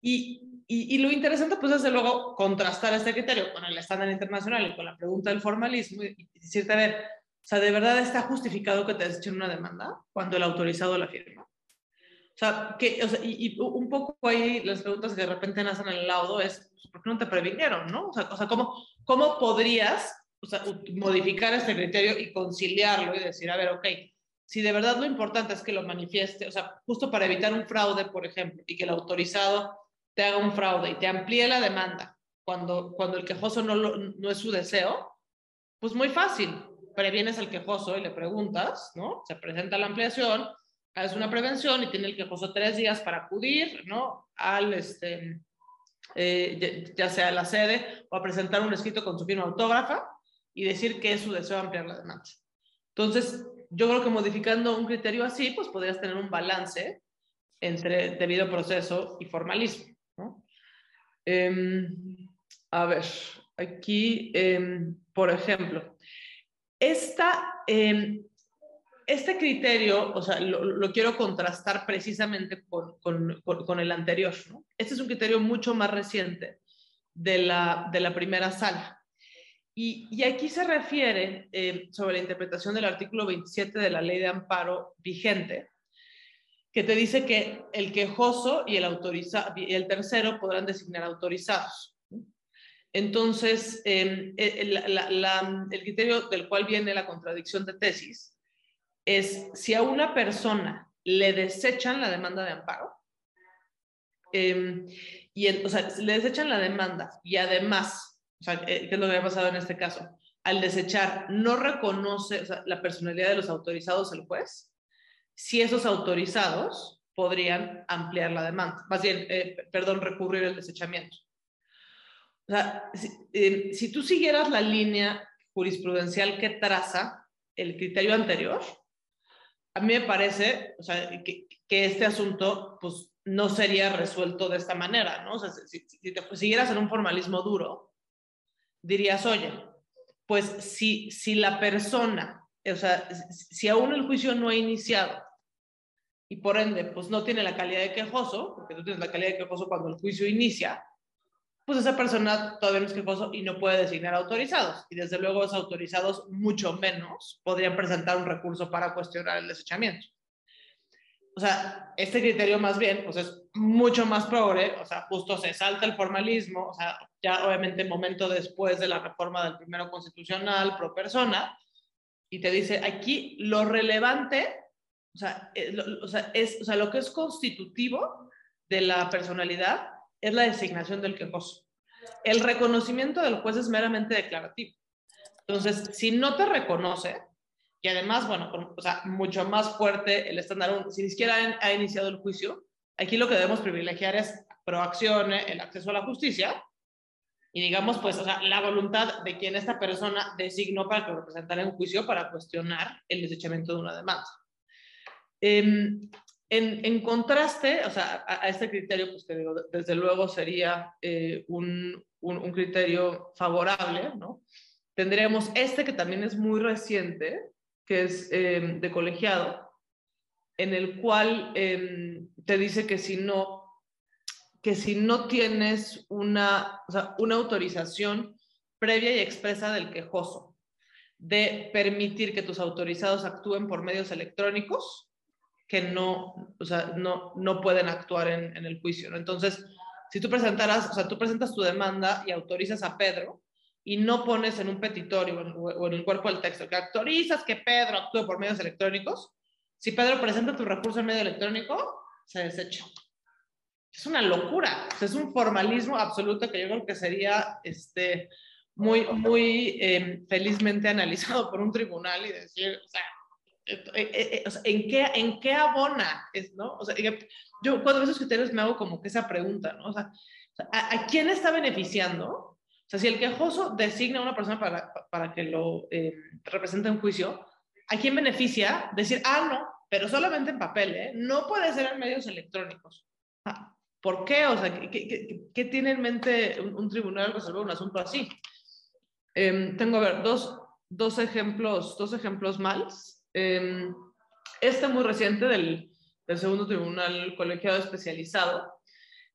Y, y, lo interesante, pues, es de luego contrastar este criterio con el estándar internacional y con la pregunta del formalismo y, decirte, a ver, o sea, ¿de verdad está justificado que te desechen una demanda cuando el autorizado la firma? O sea, que, o sea y, un poco ahí las preguntas que de repente nacen en el laudo es, pues, ¿por qué no te previnieron, no? O sea, o sea ¿cómo, ¿cómo podrías o sea, modificar este criterio y conciliarlo y decir, a ver, ok, si de verdad lo importante es que lo manifieste, o sea, justo para evitar un fraude, por ejemplo, y que el autorizado te haga un fraude y te amplíe la demanda cuando, cuando el quejoso no, no es su deseo, pues muy fácil. Previenes al quejoso y le preguntas, ¿no? Se presenta la ampliación, haces una prevención y tiene el quejoso tres días para acudir, ¿no? Al, este, eh, ya, sea a la sede o a presentar un escrito con su firma autógrafa y decir que es su deseo ampliar la demanda. Entonces, yo creo que modificando un criterio así, pues podrías tener un balance entre debido proceso y formalismo. Em, a ver, aquí, em, por ejemplo, esta, em, este criterio, o sea, lo, quiero contrastar precisamente con, con, con, el anterior. Este es un criterio mucho más reciente de la, de la primera sala. Y, aquí se refiere sobre la interpretación del artículo 27 de la ley de amparo vigente, que te dice que el quejoso y el, y el tercero podrán designar autorizados. Entonces, em, e, el, criterio del cual viene la contradicción de tesis es si a una persona le desechan la demanda de amparo, em, y o sea, le desechan la demanda y además, o sea, eh, ¿qué es lo que ha pasado en este caso? Al desechar, no reconoce la personalidad de los autorizados el juez, si esos autorizados podrían ampliar la demanda, más bien, eh, perdón, recurrir el desechamiento. O sea, eh, si, tú siguieras la línea jurisprudencial que traza el criterio anterior, a mí me parece o sea, que, que, este asunto pues, no sería resuelto de esta manera, ¿no? O sea, si, si te siguieras en un formalismo duro, dirías, oye, pues si, si la persona, o sea, si aún el juicio no ha iniciado y por ende, pues no tiene la calidad de quejoso, porque tú tienes la calidad de quejoso cuando el juicio inicia, pues esa persona todavía no es quejoso y no puede designar autorizados. Y desde luego los autorizados mucho menos podrían presentar un recurso para cuestionar el desechamiento. O sea, este criterio más bien, pues es mucho más progre, o sea, justo se salta el formalismo, o sea, ya obviamente momento después de la reforma del primero constitucional pro persona, y te dice, aquí lo relevante o sea, eh, lo, o sea, es, o sea, lo que es constitutivo de la personalidad es la designación del quejoso. El reconocimiento del juez es meramente declarativo. Entonces, si no te reconoce, y además, bueno, o sea, mucho más fuerte el estándar, si ni siquiera ha iniciado el juicio, aquí lo que debemos privilegiar es proacción, el acceso a la justicia, y digamos, pues, o sea, la voluntad de quien esta persona designó para que representara en juicio para cuestionar el desechamiento de una demanda. Em, en, contraste, o sea, a, este criterio, pues que digo, desde luego sería eh, un, un, criterio favorable, ¿no? Tendríamos este que también es muy reciente, que es em, de colegiado, en el cual em, te dice que si no, que si no tienes una, una autorización previa y expresa del quejoso de permitir que tus autorizados actúen por medios electrónicos, que no, o sea, no, no pueden actuar en, el juicio. Entonces, si tú presentaras, o sea, tú presentas tu demanda y autorizas a Pedro y no pones en un petitorio o en, el cuerpo del texto que autorizas que Pedro actúe por medios electrónicos, si Pedro presenta tu recurso en medio electrónico, se desecha. Es una locura, es un formalismo absoluto que yo creo que sería este, muy, muy eh, felizmente analizado por un tribunal y decir, o sea, eh, eh, eh, ¿en, qué, ¿en qué abona? Es, ¿no? O sea, yo cuando esos criterios me hago como que esa pregunta, ¿no? O sea, ¿a, quién está beneficiando? Sea, si el quejoso designa a una persona para, para que lo represente en juicio, ¿a quién beneficia decir, ah, no, pero solamente en papel, ¿eh? No puede ser en medios electrónicos. Ah, ¿Por qué? O sea, ¿qué, tiene en mente un, tribunal al resolver un asunto así? Em, tengo, a ver, dos, dos, ejemplos, dos ejemplos más. Eh, este muy reciente del, del, segundo tribunal colegiado especializado,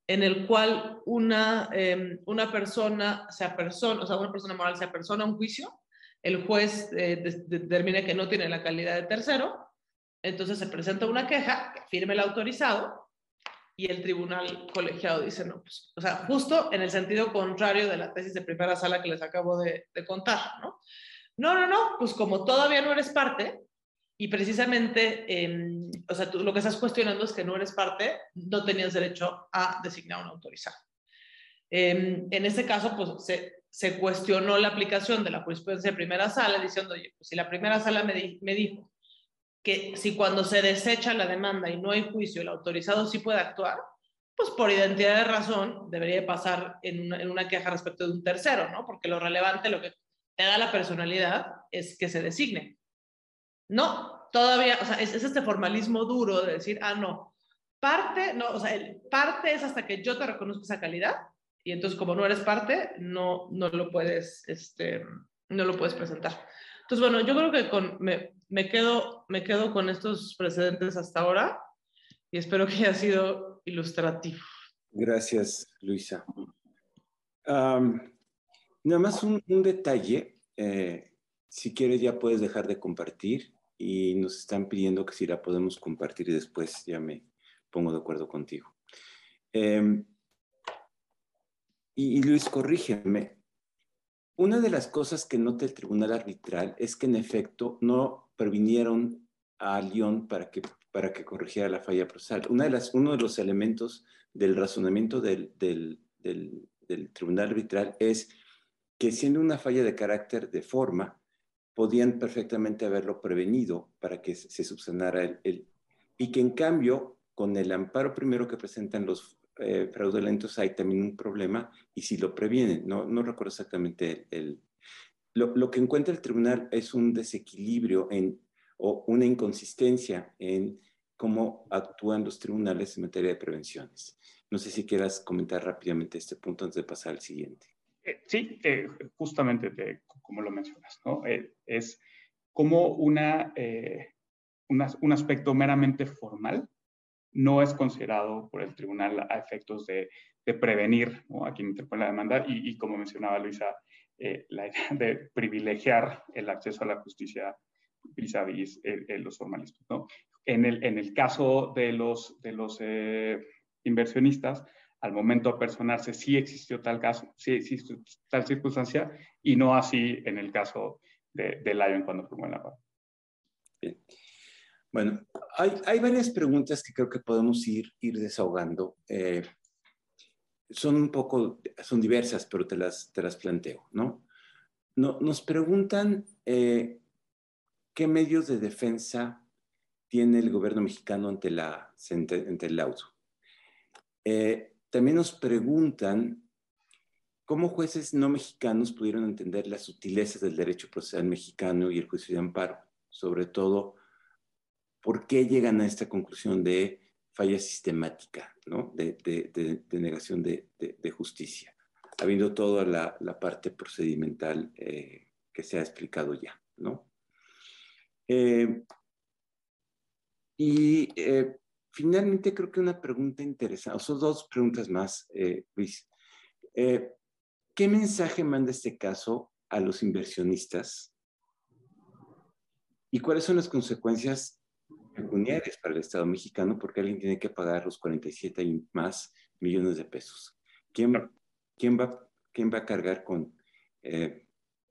en el cual una, em, una persona se apersona, o sea, una persona moral se apersona a un juicio, el juez eh, determina que no tiene la calidad de tercero, entonces se presenta una queja, firme el autorizado, y el tribunal colegiado dice no, pues, o sea, justo en el sentido contrario de la tesis de primera sala que les acabo de, contar, ¿no? No, no, no, pues como todavía no eres parte, y precisamente, em, o sea, tú lo que estás cuestionando es que no eres parte, no tenías derecho a designar un autorizado. Em, en este caso, pues se, cuestionó la aplicación de la jurisprudencia de primera sala diciendo, oye, pues si la primera sala me, dijo que si cuando se desecha la demanda y no hay juicio, el autorizado sí puede actuar, pues por identidad de razón debería pasar en una, queja respecto de un tercero, ¿no? Porque lo relevante, lo que te da la personalidad es que se designe. No, todavía, o sea, es, este formalismo duro de decir, ah, no, parte, no, o sea, el parte es hasta que yo te reconozco esa calidad y entonces como no eres parte, no, no lo puedes, este, no lo puedes presentar. Entonces, bueno, yo creo que con, me, me, quedo, me quedo con estos precedentes hasta ahora y espero que haya sido ilustrativo. Gracias, Luisa. nada más un, un detalle. Eh, si quieres, ya puedes dejar de compartir y nos están pidiendo que si la podemos compartir y después ya me pongo de acuerdo contigo. Em, y, y Luis, corrígeme. Una de las cosas que nota el tribunal arbitral es que en efecto no previnieron a León para que, para que corrigiera la falla procesal. Una de las, uno de los elementos del razonamiento del, del, del, tribunal arbitral es que siendo una falla de carácter de forma, podían perfectamente haberlo prevenido para que se subsanara el, y que en cambio, con el amparo primero que presentan los eh, fraudulentos hay también un problema y si lo previenen, no, no recuerdo exactamente el... Lo, lo, que encuentra el tribunal es un desequilibrio en, o una inconsistencia en cómo actúan los tribunales en materia de prevenciones. No sé si quieras comentar rápidamente este punto antes de pasar al siguiente. Eh, sí, eh, justamente como lo mencionas, ¿no? Eh, es como una, una, un aspecto meramente formal no es considerado por el tribunal a efectos de, prevenir a quien interpone la demanda y, como mencionaba Luisa, eh, la idea de privilegiar el acceso a la justicia vis a vis los formalismos. ¿no? En, el, en el caso de los, de los eh, inversionistas, al momento de personarse sí existió tal caso, sí existió tal circunstancia y no así en el caso de, de Lion cuando firmó la paz. Bueno, hay, varias preguntas que creo que podemos ir, desahogando. Eh, son un poco, son diversas, pero te las, te las planteo, ¿no? nos preguntan eh, qué medios de defensa tiene el gobierno mexicano ante, la, ante el laudo. Eh, también nos preguntan cómo jueces no mexicanos pudieron entender las sutilezas del derecho procesal mexicano y el juicio de amparo, sobre todo ¿por qué llegan a esta conclusión de falla sistemática, ¿no? de, negación de, justicia, habiendo toda la, parte procedimental eh, que se ha explicado ya? ¿no? Eh, y eh, finalmente creo que una pregunta interesante, o son dos preguntas más, Luis. ¿Qué mensaje manda este caso a los inversionistas? ¿Y cuáles son las consecuencias pecuniarias para el Estado mexicano porque alguien tiene que pagar los 47 y más millones de pesos. ¿Quién, quién, va, quién va a cargar con... Eh,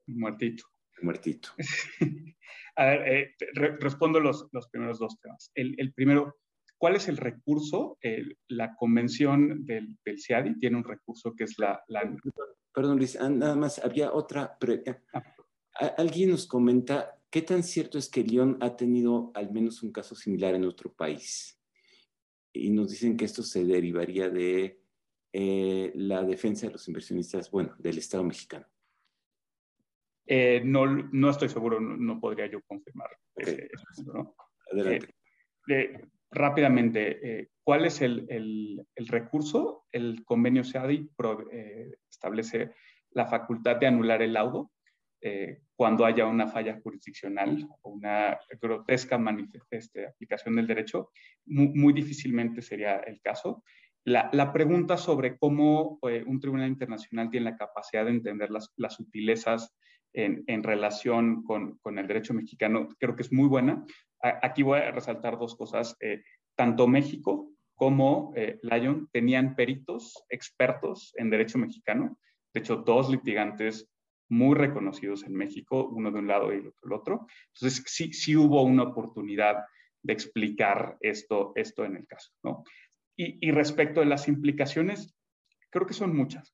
muertito. Muertito. a ver, eh, respondo los, los, primeros dos temas. El, el primero, ¿cuál es el recurso? la convención del, del, CIADI tiene un recurso que es la... la... Perdón, Luis, nada más, había otra... Ah. Alguien nos comenta ¿Qué tan cierto es que León ha tenido al menos un caso similar en otro país? Y nos dicen que esto se derivaría de eh, la defensa de los inversionistas, bueno, del Estado mexicano. Eh, no, no estoy seguro, no, podría yo confirmar. Adelante. Eh, rápidamente, ¿cuál es el, el, recurso? El convenio SEADI establece la facultad de anular el laudo cuando haya una falla jurisdiccional o una grotesca este, aplicación del derecho. Muy, difícilmente sería el caso. La, la pregunta sobre cómo un tribunal internacional tiene la capacidad de entender las, las sutilezas en, relación con, el derecho mexicano, creo que es muy buena. Aquí voy a resaltar dos cosas. Eh, tanto México como eh, Lyon tenían peritos expertos en derecho mexicano. De hecho, dos litigantes muy reconocidos en México, uno de un lado y el otro del otro. Entonces, sí, sí hubo una oportunidad de explicar esto, esto en el caso. ¿no? Y, respecto de las implicaciones, creo que son muchas.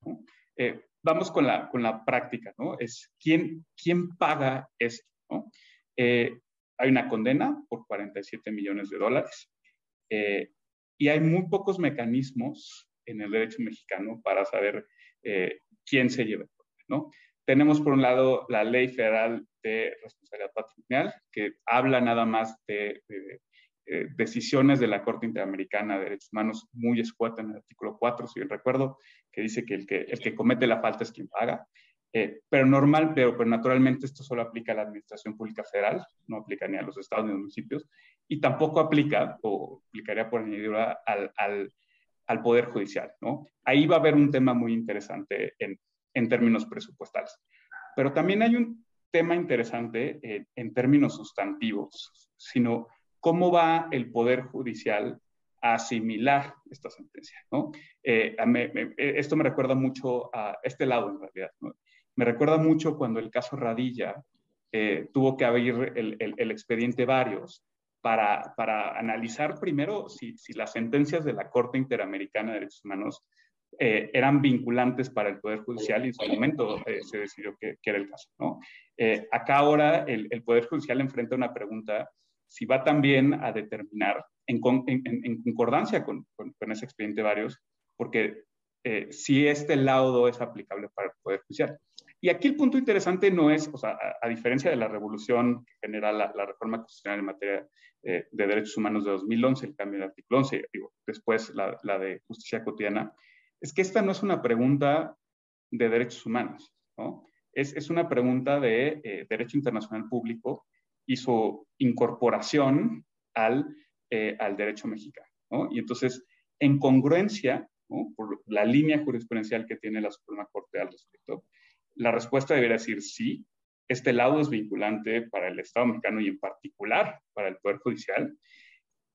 Eh, vamos con la, con la práctica, ¿no? Es quién, quién paga esto, ¿no? Eh, hay una condena por 47 millones de dólares eh, y hay muy pocos mecanismos en el derecho mexicano para saber eh, quién se lleva, ¿no? Tenemos por un lado la ley federal de responsabilidad patrimonial que habla nada más de, de decisiones de la Corte Interamericana de Derechos Humanos muy escueta en el artículo 4, si bien recuerdo, que dice que el que, el que comete la falta es quien paga. Eh, pero normal, pero, pero, naturalmente esto solo aplica a la Administración Pública Federal, no aplica ni a los estados ni a los municipios, y tampoco aplica, o aplicaría por añadidura, al, al, al, Poder Judicial, ¿no? Ahí va a haber un tema muy interesante en, en términos presupuestales. Pero también hay un tema interesante en términos sustantivos, sino cómo va el Poder Judicial a asimilar esta sentencia. ¿no? Eh, eh, esto me recuerda mucho a este lado, en realidad. Me recuerda mucho cuando el caso Radilla eh, tuvo que abrir el, expediente varios para, analizar primero si, las sentencias de la Corte Interamericana de Derechos Humanos eran vinculantes para el Poder Judicial y en su momento se decidió que, era el caso. ¿no? acá ahora el, Poder Judicial enfrenta una pregunta si va también a determinar, en, concordancia con, ese expediente varios, porque eh, si este laudo es aplicable para el Poder Judicial. Y aquí el punto interesante no es, o sea, a, diferencia de la revolución que genera la, reforma constitucional en materia eh, de derechos humanos de 2011, el cambio del artículo 11, digo, después la, de justicia cotidiana, es que esta no es una pregunta de derechos humanos, ¿no? Es, es una pregunta de eh, derecho internacional público y su incorporación al, eh, al derecho mexicano. ¿no? Y entonces, en congruencia, ¿no? por la línea jurisprudencial que tiene la Suprema Corte al respecto, la respuesta debería decir sí, este lado es vinculante para el Estado mexicano y en particular para el Poder Judicial,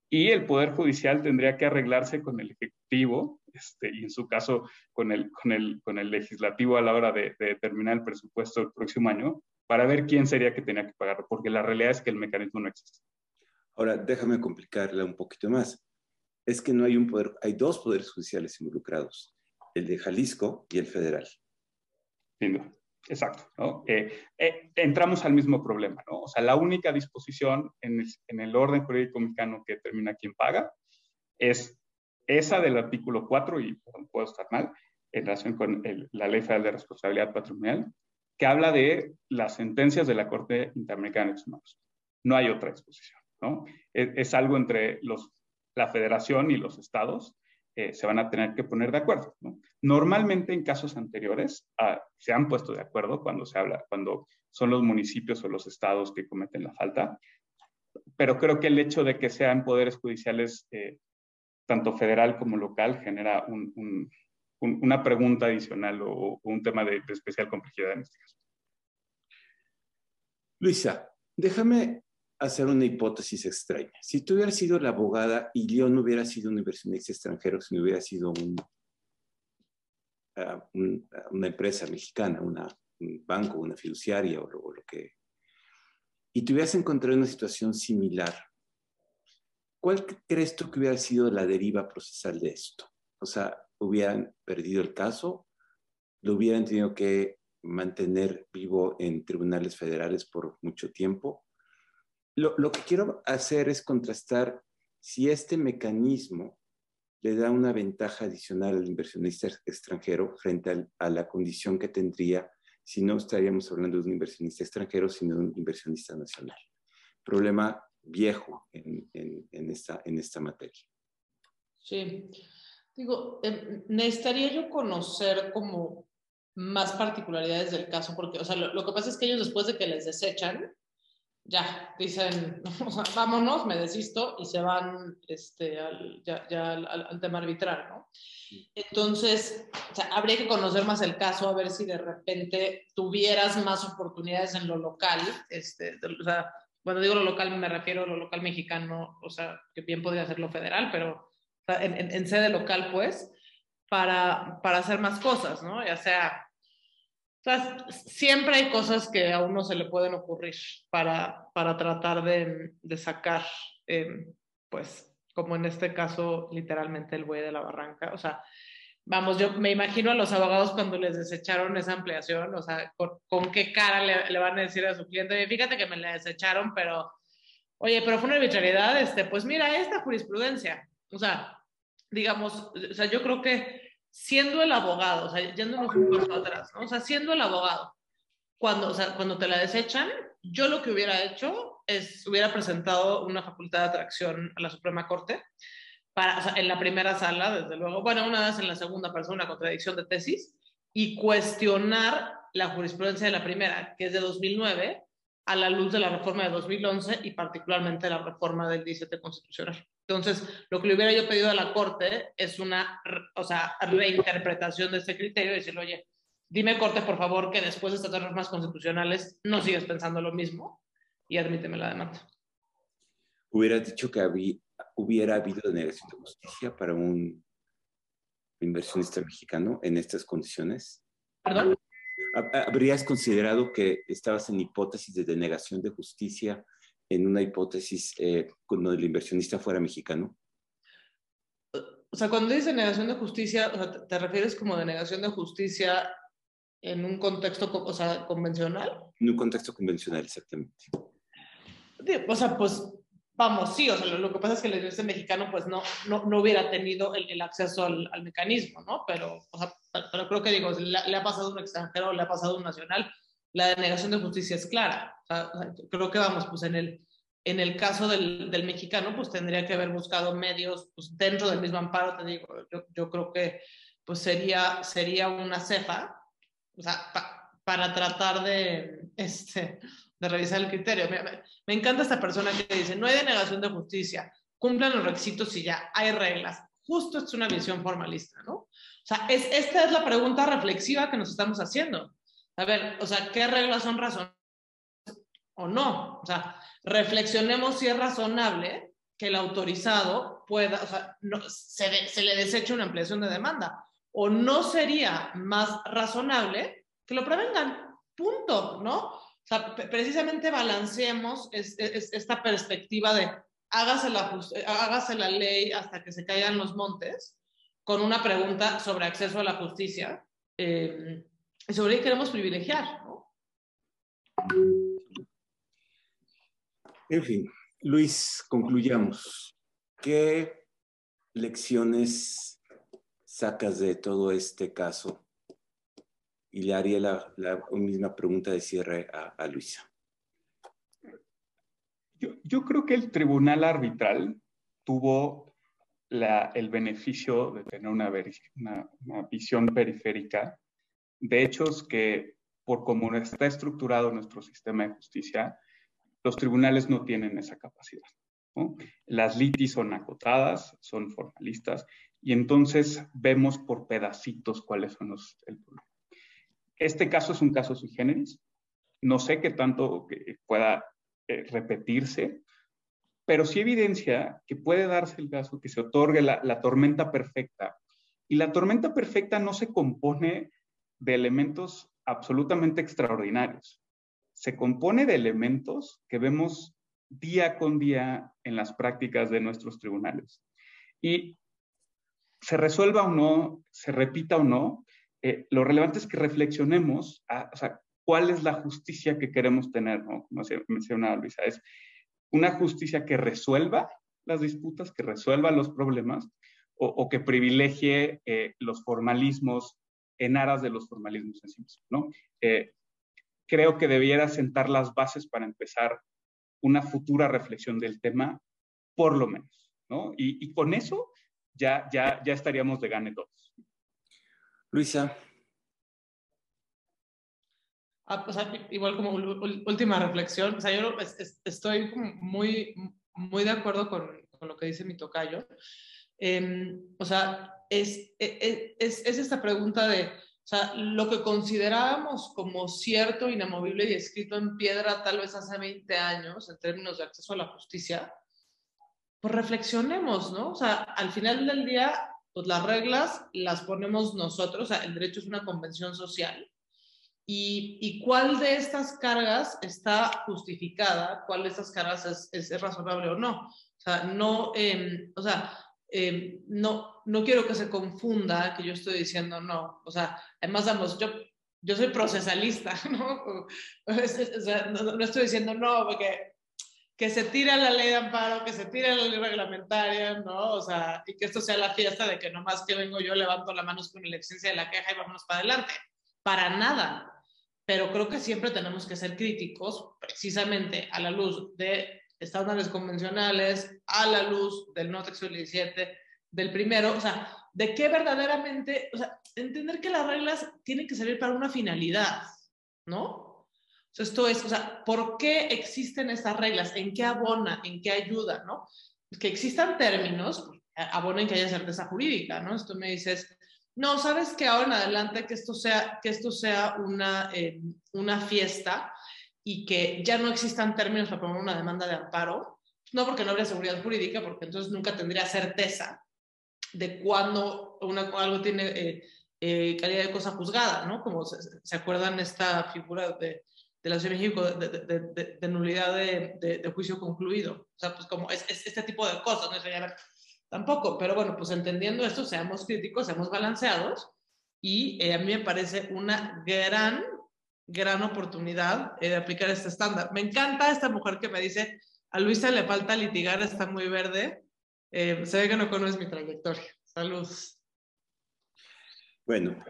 y el Poder Judicial tendría que arreglarse con el Ejecutivo, este, y en su caso con el, con el, con el Legislativo a la hora de, de determinar el presupuesto del próximo año, para ver quién sería que tenía que pagar, porque la realidad es que el mecanismo no existe. Ahora, déjame complicarla un poquito más. Es que no hay un poder, hay dos poderes judiciales involucrados, el de Jalisco y el federal. Sin exacto. Eh, eh, entramos al mismo problema, ¿no? O sea, la única disposición en el, en el orden jurídico mexicano que determina quién paga es esa del artículo 4, y puedo estar mal, en relación con la Ley Federal de Responsabilidad Patrimonial, que habla de las sentencias de la Corte Interamericana de Derechos Humanos. No hay otra disposición. ¿no? Es, algo entre los, la federación y los estados. Eh, se van a tener que poner de acuerdo. ¿no? Normalmente en casos anteriores ah, se han puesto de acuerdo cuando se habla, cuando son los municipios o los estados que cometen la falta, pero creo que el hecho de que sean poderes judiciales, eh, tanto federal como local, genera un, una pregunta adicional o, un tema de, especial complejidad en este caso. Luisa, déjame hacer una hipótesis extraña. Si tú hubieras sido la abogada y León no hubiera sido un inversionista extranjero, si no hubiera sido ah, una empresa mexicana, una, un banco, una fiduciaria o, o lo que... Y te hubieras encontrado en una situación similar, ¿cuál crees tú que hubiera sido la deriva procesal de esto? O sea, hubieran perdido el caso, lo hubieran tenido que mantener vivo en tribunales federales por mucho tiempo. Lo, que quiero hacer es contrastar si este mecanismo le da una ventaja adicional al inversionista extranjero frente a la condición que tendría si no estaríamos hablando de un inversionista extranjero, sino de un inversionista nacional. Problema viejo en, en, esta, en esta materia. Sí, digo, em, necesitaría yo conocer como más particularidades del caso, porque, o sea, lo, que pasa es que ellos después de que les desechan, ya dicen, vámonos, me desisto y se van este, al, ya, ya al, tema arbitral, ¿no? Entonces, o sea, habría que conocer más el caso, a ver si de repente tuvieras más oportunidades en lo local, este, o sea, cuando digo lo local me refiero a lo local mexicano, o sea, que bien podría ser lo federal, pero en, en, sede local, pues, para, para hacer más cosas, ¿no? Ya sea, o sea, siempre hay cosas que a uno se le pueden ocurrir para, para tratar de, de sacar, eh, pues, como en este caso, literalmente el buey de la barranca, o sea, vamos, yo me imagino a los abogados cuando les desecharon esa ampliación, o sea, con, qué cara le, van a decir a su cliente, fíjate que me la desecharon, pero, oye, pero fue una arbitrariedad, este, pues mira, esta jurisprudencia, o sea, digamos, o sea, yo creo que siendo el abogado, o sea, yéndonos un paso atrás, ¿no? O sea, siendo el abogado, cuando, o sea, cuando te la desechan, yo lo que hubiera hecho es, hubiera presentado una facultad de atracción a la Suprema Corte, para, en la primera sala, desde luego, bueno, una vez en la segunda persona, una contradicción de tesis, y cuestionar la jurisprudencia de la primera, que es de 2009, a la luz de la reforma de 2011 y particularmente la reforma del 17 constitucional. Entonces, lo que le hubiera yo pedido a la Corte es una, o sea, reinterpretación de ese criterio y decirle, oye, dime Corte, por favor, que después de estas reformas constitucionales no sigues pensando lo mismo y admíteme la demanda. Hubiera dicho que había, hubiera habido denegación de justicia para un inversionista mexicano en estas condiciones? ¿Perdón? ¿Habrías considerado que estabas en hipótesis de denegación de justicia en una hipótesis eh, cuando el inversionista fuera mexicano? O sea, cuando dices denegación de justicia, ¿te refieres como denegación de justicia en un contexto o sea, convencional? En un contexto convencional, exactamente. O sea, pues vamos, sí, o sea, lo, que pasa es que el inversionista mexicano pues no, no, no hubiera tenido el, el acceso al, al, mecanismo, ¿no? Pero, o sea, pero creo que digo, le, le, ha pasado a un extranjero, le ha pasado a un nacional, la denegación de justicia es clara. Creo que vamos, pues en el, en el caso del, del, mexicano, pues tendría que haber buscado medios pues, dentro del mismo amparo, te digo, yo, yo creo que pues sería, sería una cefa, o para tratar de, este, de revisar el criterio. Me, me, encanta esta persona que dice, no hay denegación de justicia, cumplan los requisitos y ya, hay reglas. Justo es una visión formalista, ¿no? O sea, es, esta es la pregunta reflexiva que nos estamos haciendo. A ver, o sea, ¿qué reglas son razonables o no? O sea, reflexionemos si es razonable que el autorizado pueda, o sea, se, le deseche una ampliación de demanda. O no sería más razonable que lo prevengan. Punto, ¿no? O sea, precisamente balanceemos esta perspectiva de hágase la, hágase la ley hasta que se caigan los montes con una pregunta sobre acceso a la justicia eh, sobre qué queremos privilegiar. ¿no? En fin, Luis, concluyamos. ¿Qué lecciones sacas de todo este caso y le haría la, la misma pregunta de cierre a, a Luisa. Yo, yo, creo que el tribunal arbitral tuvo la, el beneficio de tener una, una, una, visión periférica de hechos que, por cómo está estructurado nuestro sistema de justicia, los tribunales no tienen esa capacidad. Las litis son acotadas, son formalistas, y entonces vemos por pedacitos cuáles son los, el. Este caso es un caso sui generis. No sé qué tanto pueda eh, repetirse, pero sí evidencia que puede darse el caso que se otorgue la tormenta perfecta. Y la tormenta perfecta no se compone de elementos absolutamente extraordinarios. Se compone de elementos que vemos día con día en las prácticas de nuestros tribunales. Y se resuelva o no, se repita o no, eh, lo relevante es que reflexionemos o sea, cuál es la justicia que queremos tener, ¿no? Como menciona Luisa, es una justicia que resuelva las disputas, que resuelva los problemas o, o que privilegie eh, los formalismos en aras de los formalismos en sí mismos, ¿no? Eh, creo que debiera sentar las bases para empezar una futura reflexión del tema, por lo menos, ¿no? Y, con eso ya, ya, ya estaríamos de gane todos. Luisa. Ah, pues, igual como última reflexión, o sea, yo estoy muy, muy de acuerdo con, con lo que dice mi tocayo. Em, o sea, es, e, e, es, es, esta pregunta de, o sea, lo que considerábamos como cierto, inamovible y escrito en piedra tal vez hace 20 años en términos de acceso a la justicia, pues reflexionemos, ¿no? O sea, al final del día, pues las reglas las ponemos nosotros, o sea, el derecho es una convención social. Y, y cuál de estas cargas está justificada, cuál de estas cargas es, es, razonable o no. O sea, no, eh, o sea, eh, no, no quiero que se confunda que yo estoy diciendo no. O sea, además, damos, yo, yo soy procesalista, ¿no? no, estoy diciendo no, porque que se tira la ley de amparo, que se tire la ley reglamentaria, ¿no? O sea, y que esto sea la fiesta de que nomás que vengo yo levanto la mano con la licencia de la queja y vámonos para adelante. Para nada. Pero creo que siempre tenemos que ser críticos, precisamente a la luz de estándares convencionales a la luz del no texto 17, del primero, o sea, de qué verdaderamente, o sea, entender que las reglas tienen que servir para una finalidad, ¿no? Esto es, o sea, ¿por qué existen estas reglas? ¿En qué abona? ¿En qué ayuda? ¿No? Que existan términos, abona en que haya certeza jurídica, ¿no? Esto me dices, no, sabes que ahora en adelante que esto sea, que esto sea una, eh, una fiesta, y que ya no existan términos para poner una demanda de amparo, no porque no habría seguridad jurídica, porque entonces nunca tendría certeza de cuándo una, algo tiene eh, eh, calidad de cosa juzgada, ¿no? Como se, acuerdan esta figura de, la Ciudad de México de, nulidad de, juicio concluido. O sea, pues como es, este tipo de cosas, ¿no? ya tampoco, pero bueno, pues entendiendo esto, seamos críticos, seamos balanceados y eh, a mí me parece una gran gran oportunidad eh, de aplicar este estándar. Me encanta esta mujer que me dice, a Luisa le falta litigar, está muy verde. Eh, se ve que no conoces mi trayectoria. Saludos. Bueno,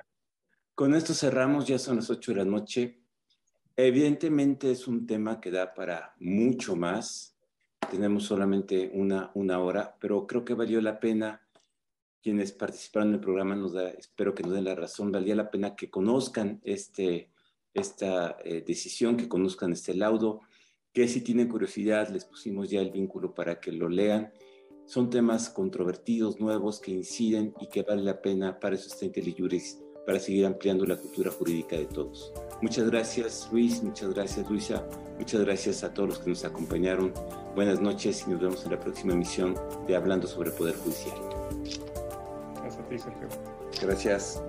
con esto cerramos, ya son las 8 de la noche. Evidentemente es un tema que da para mucho más. Tenemos solamente una, una hora, pero creo que valió la pena quienes participaron en el programa, nos da, espero que nos den la razón, valía la pena que conozcan este, esta eh, decisión, que conozcan este laudo, que si tienen curiosidad les pusimos ya el vínculo para que lo lean. Son temas controvertidos, nuevos, que inciden y que vale la pena, para eso está IntelliJuris, para seguir ampliando la cultura jurídica de todos. Muchas gracias Luis, muchas gracias Luisa, muchas gracias a todos los que nos acompañaron. Buenas noches y nos vemos en la próxima emisión de Hablando sobre Poder Judicial. Gracias a ti, Sergio. Gracias.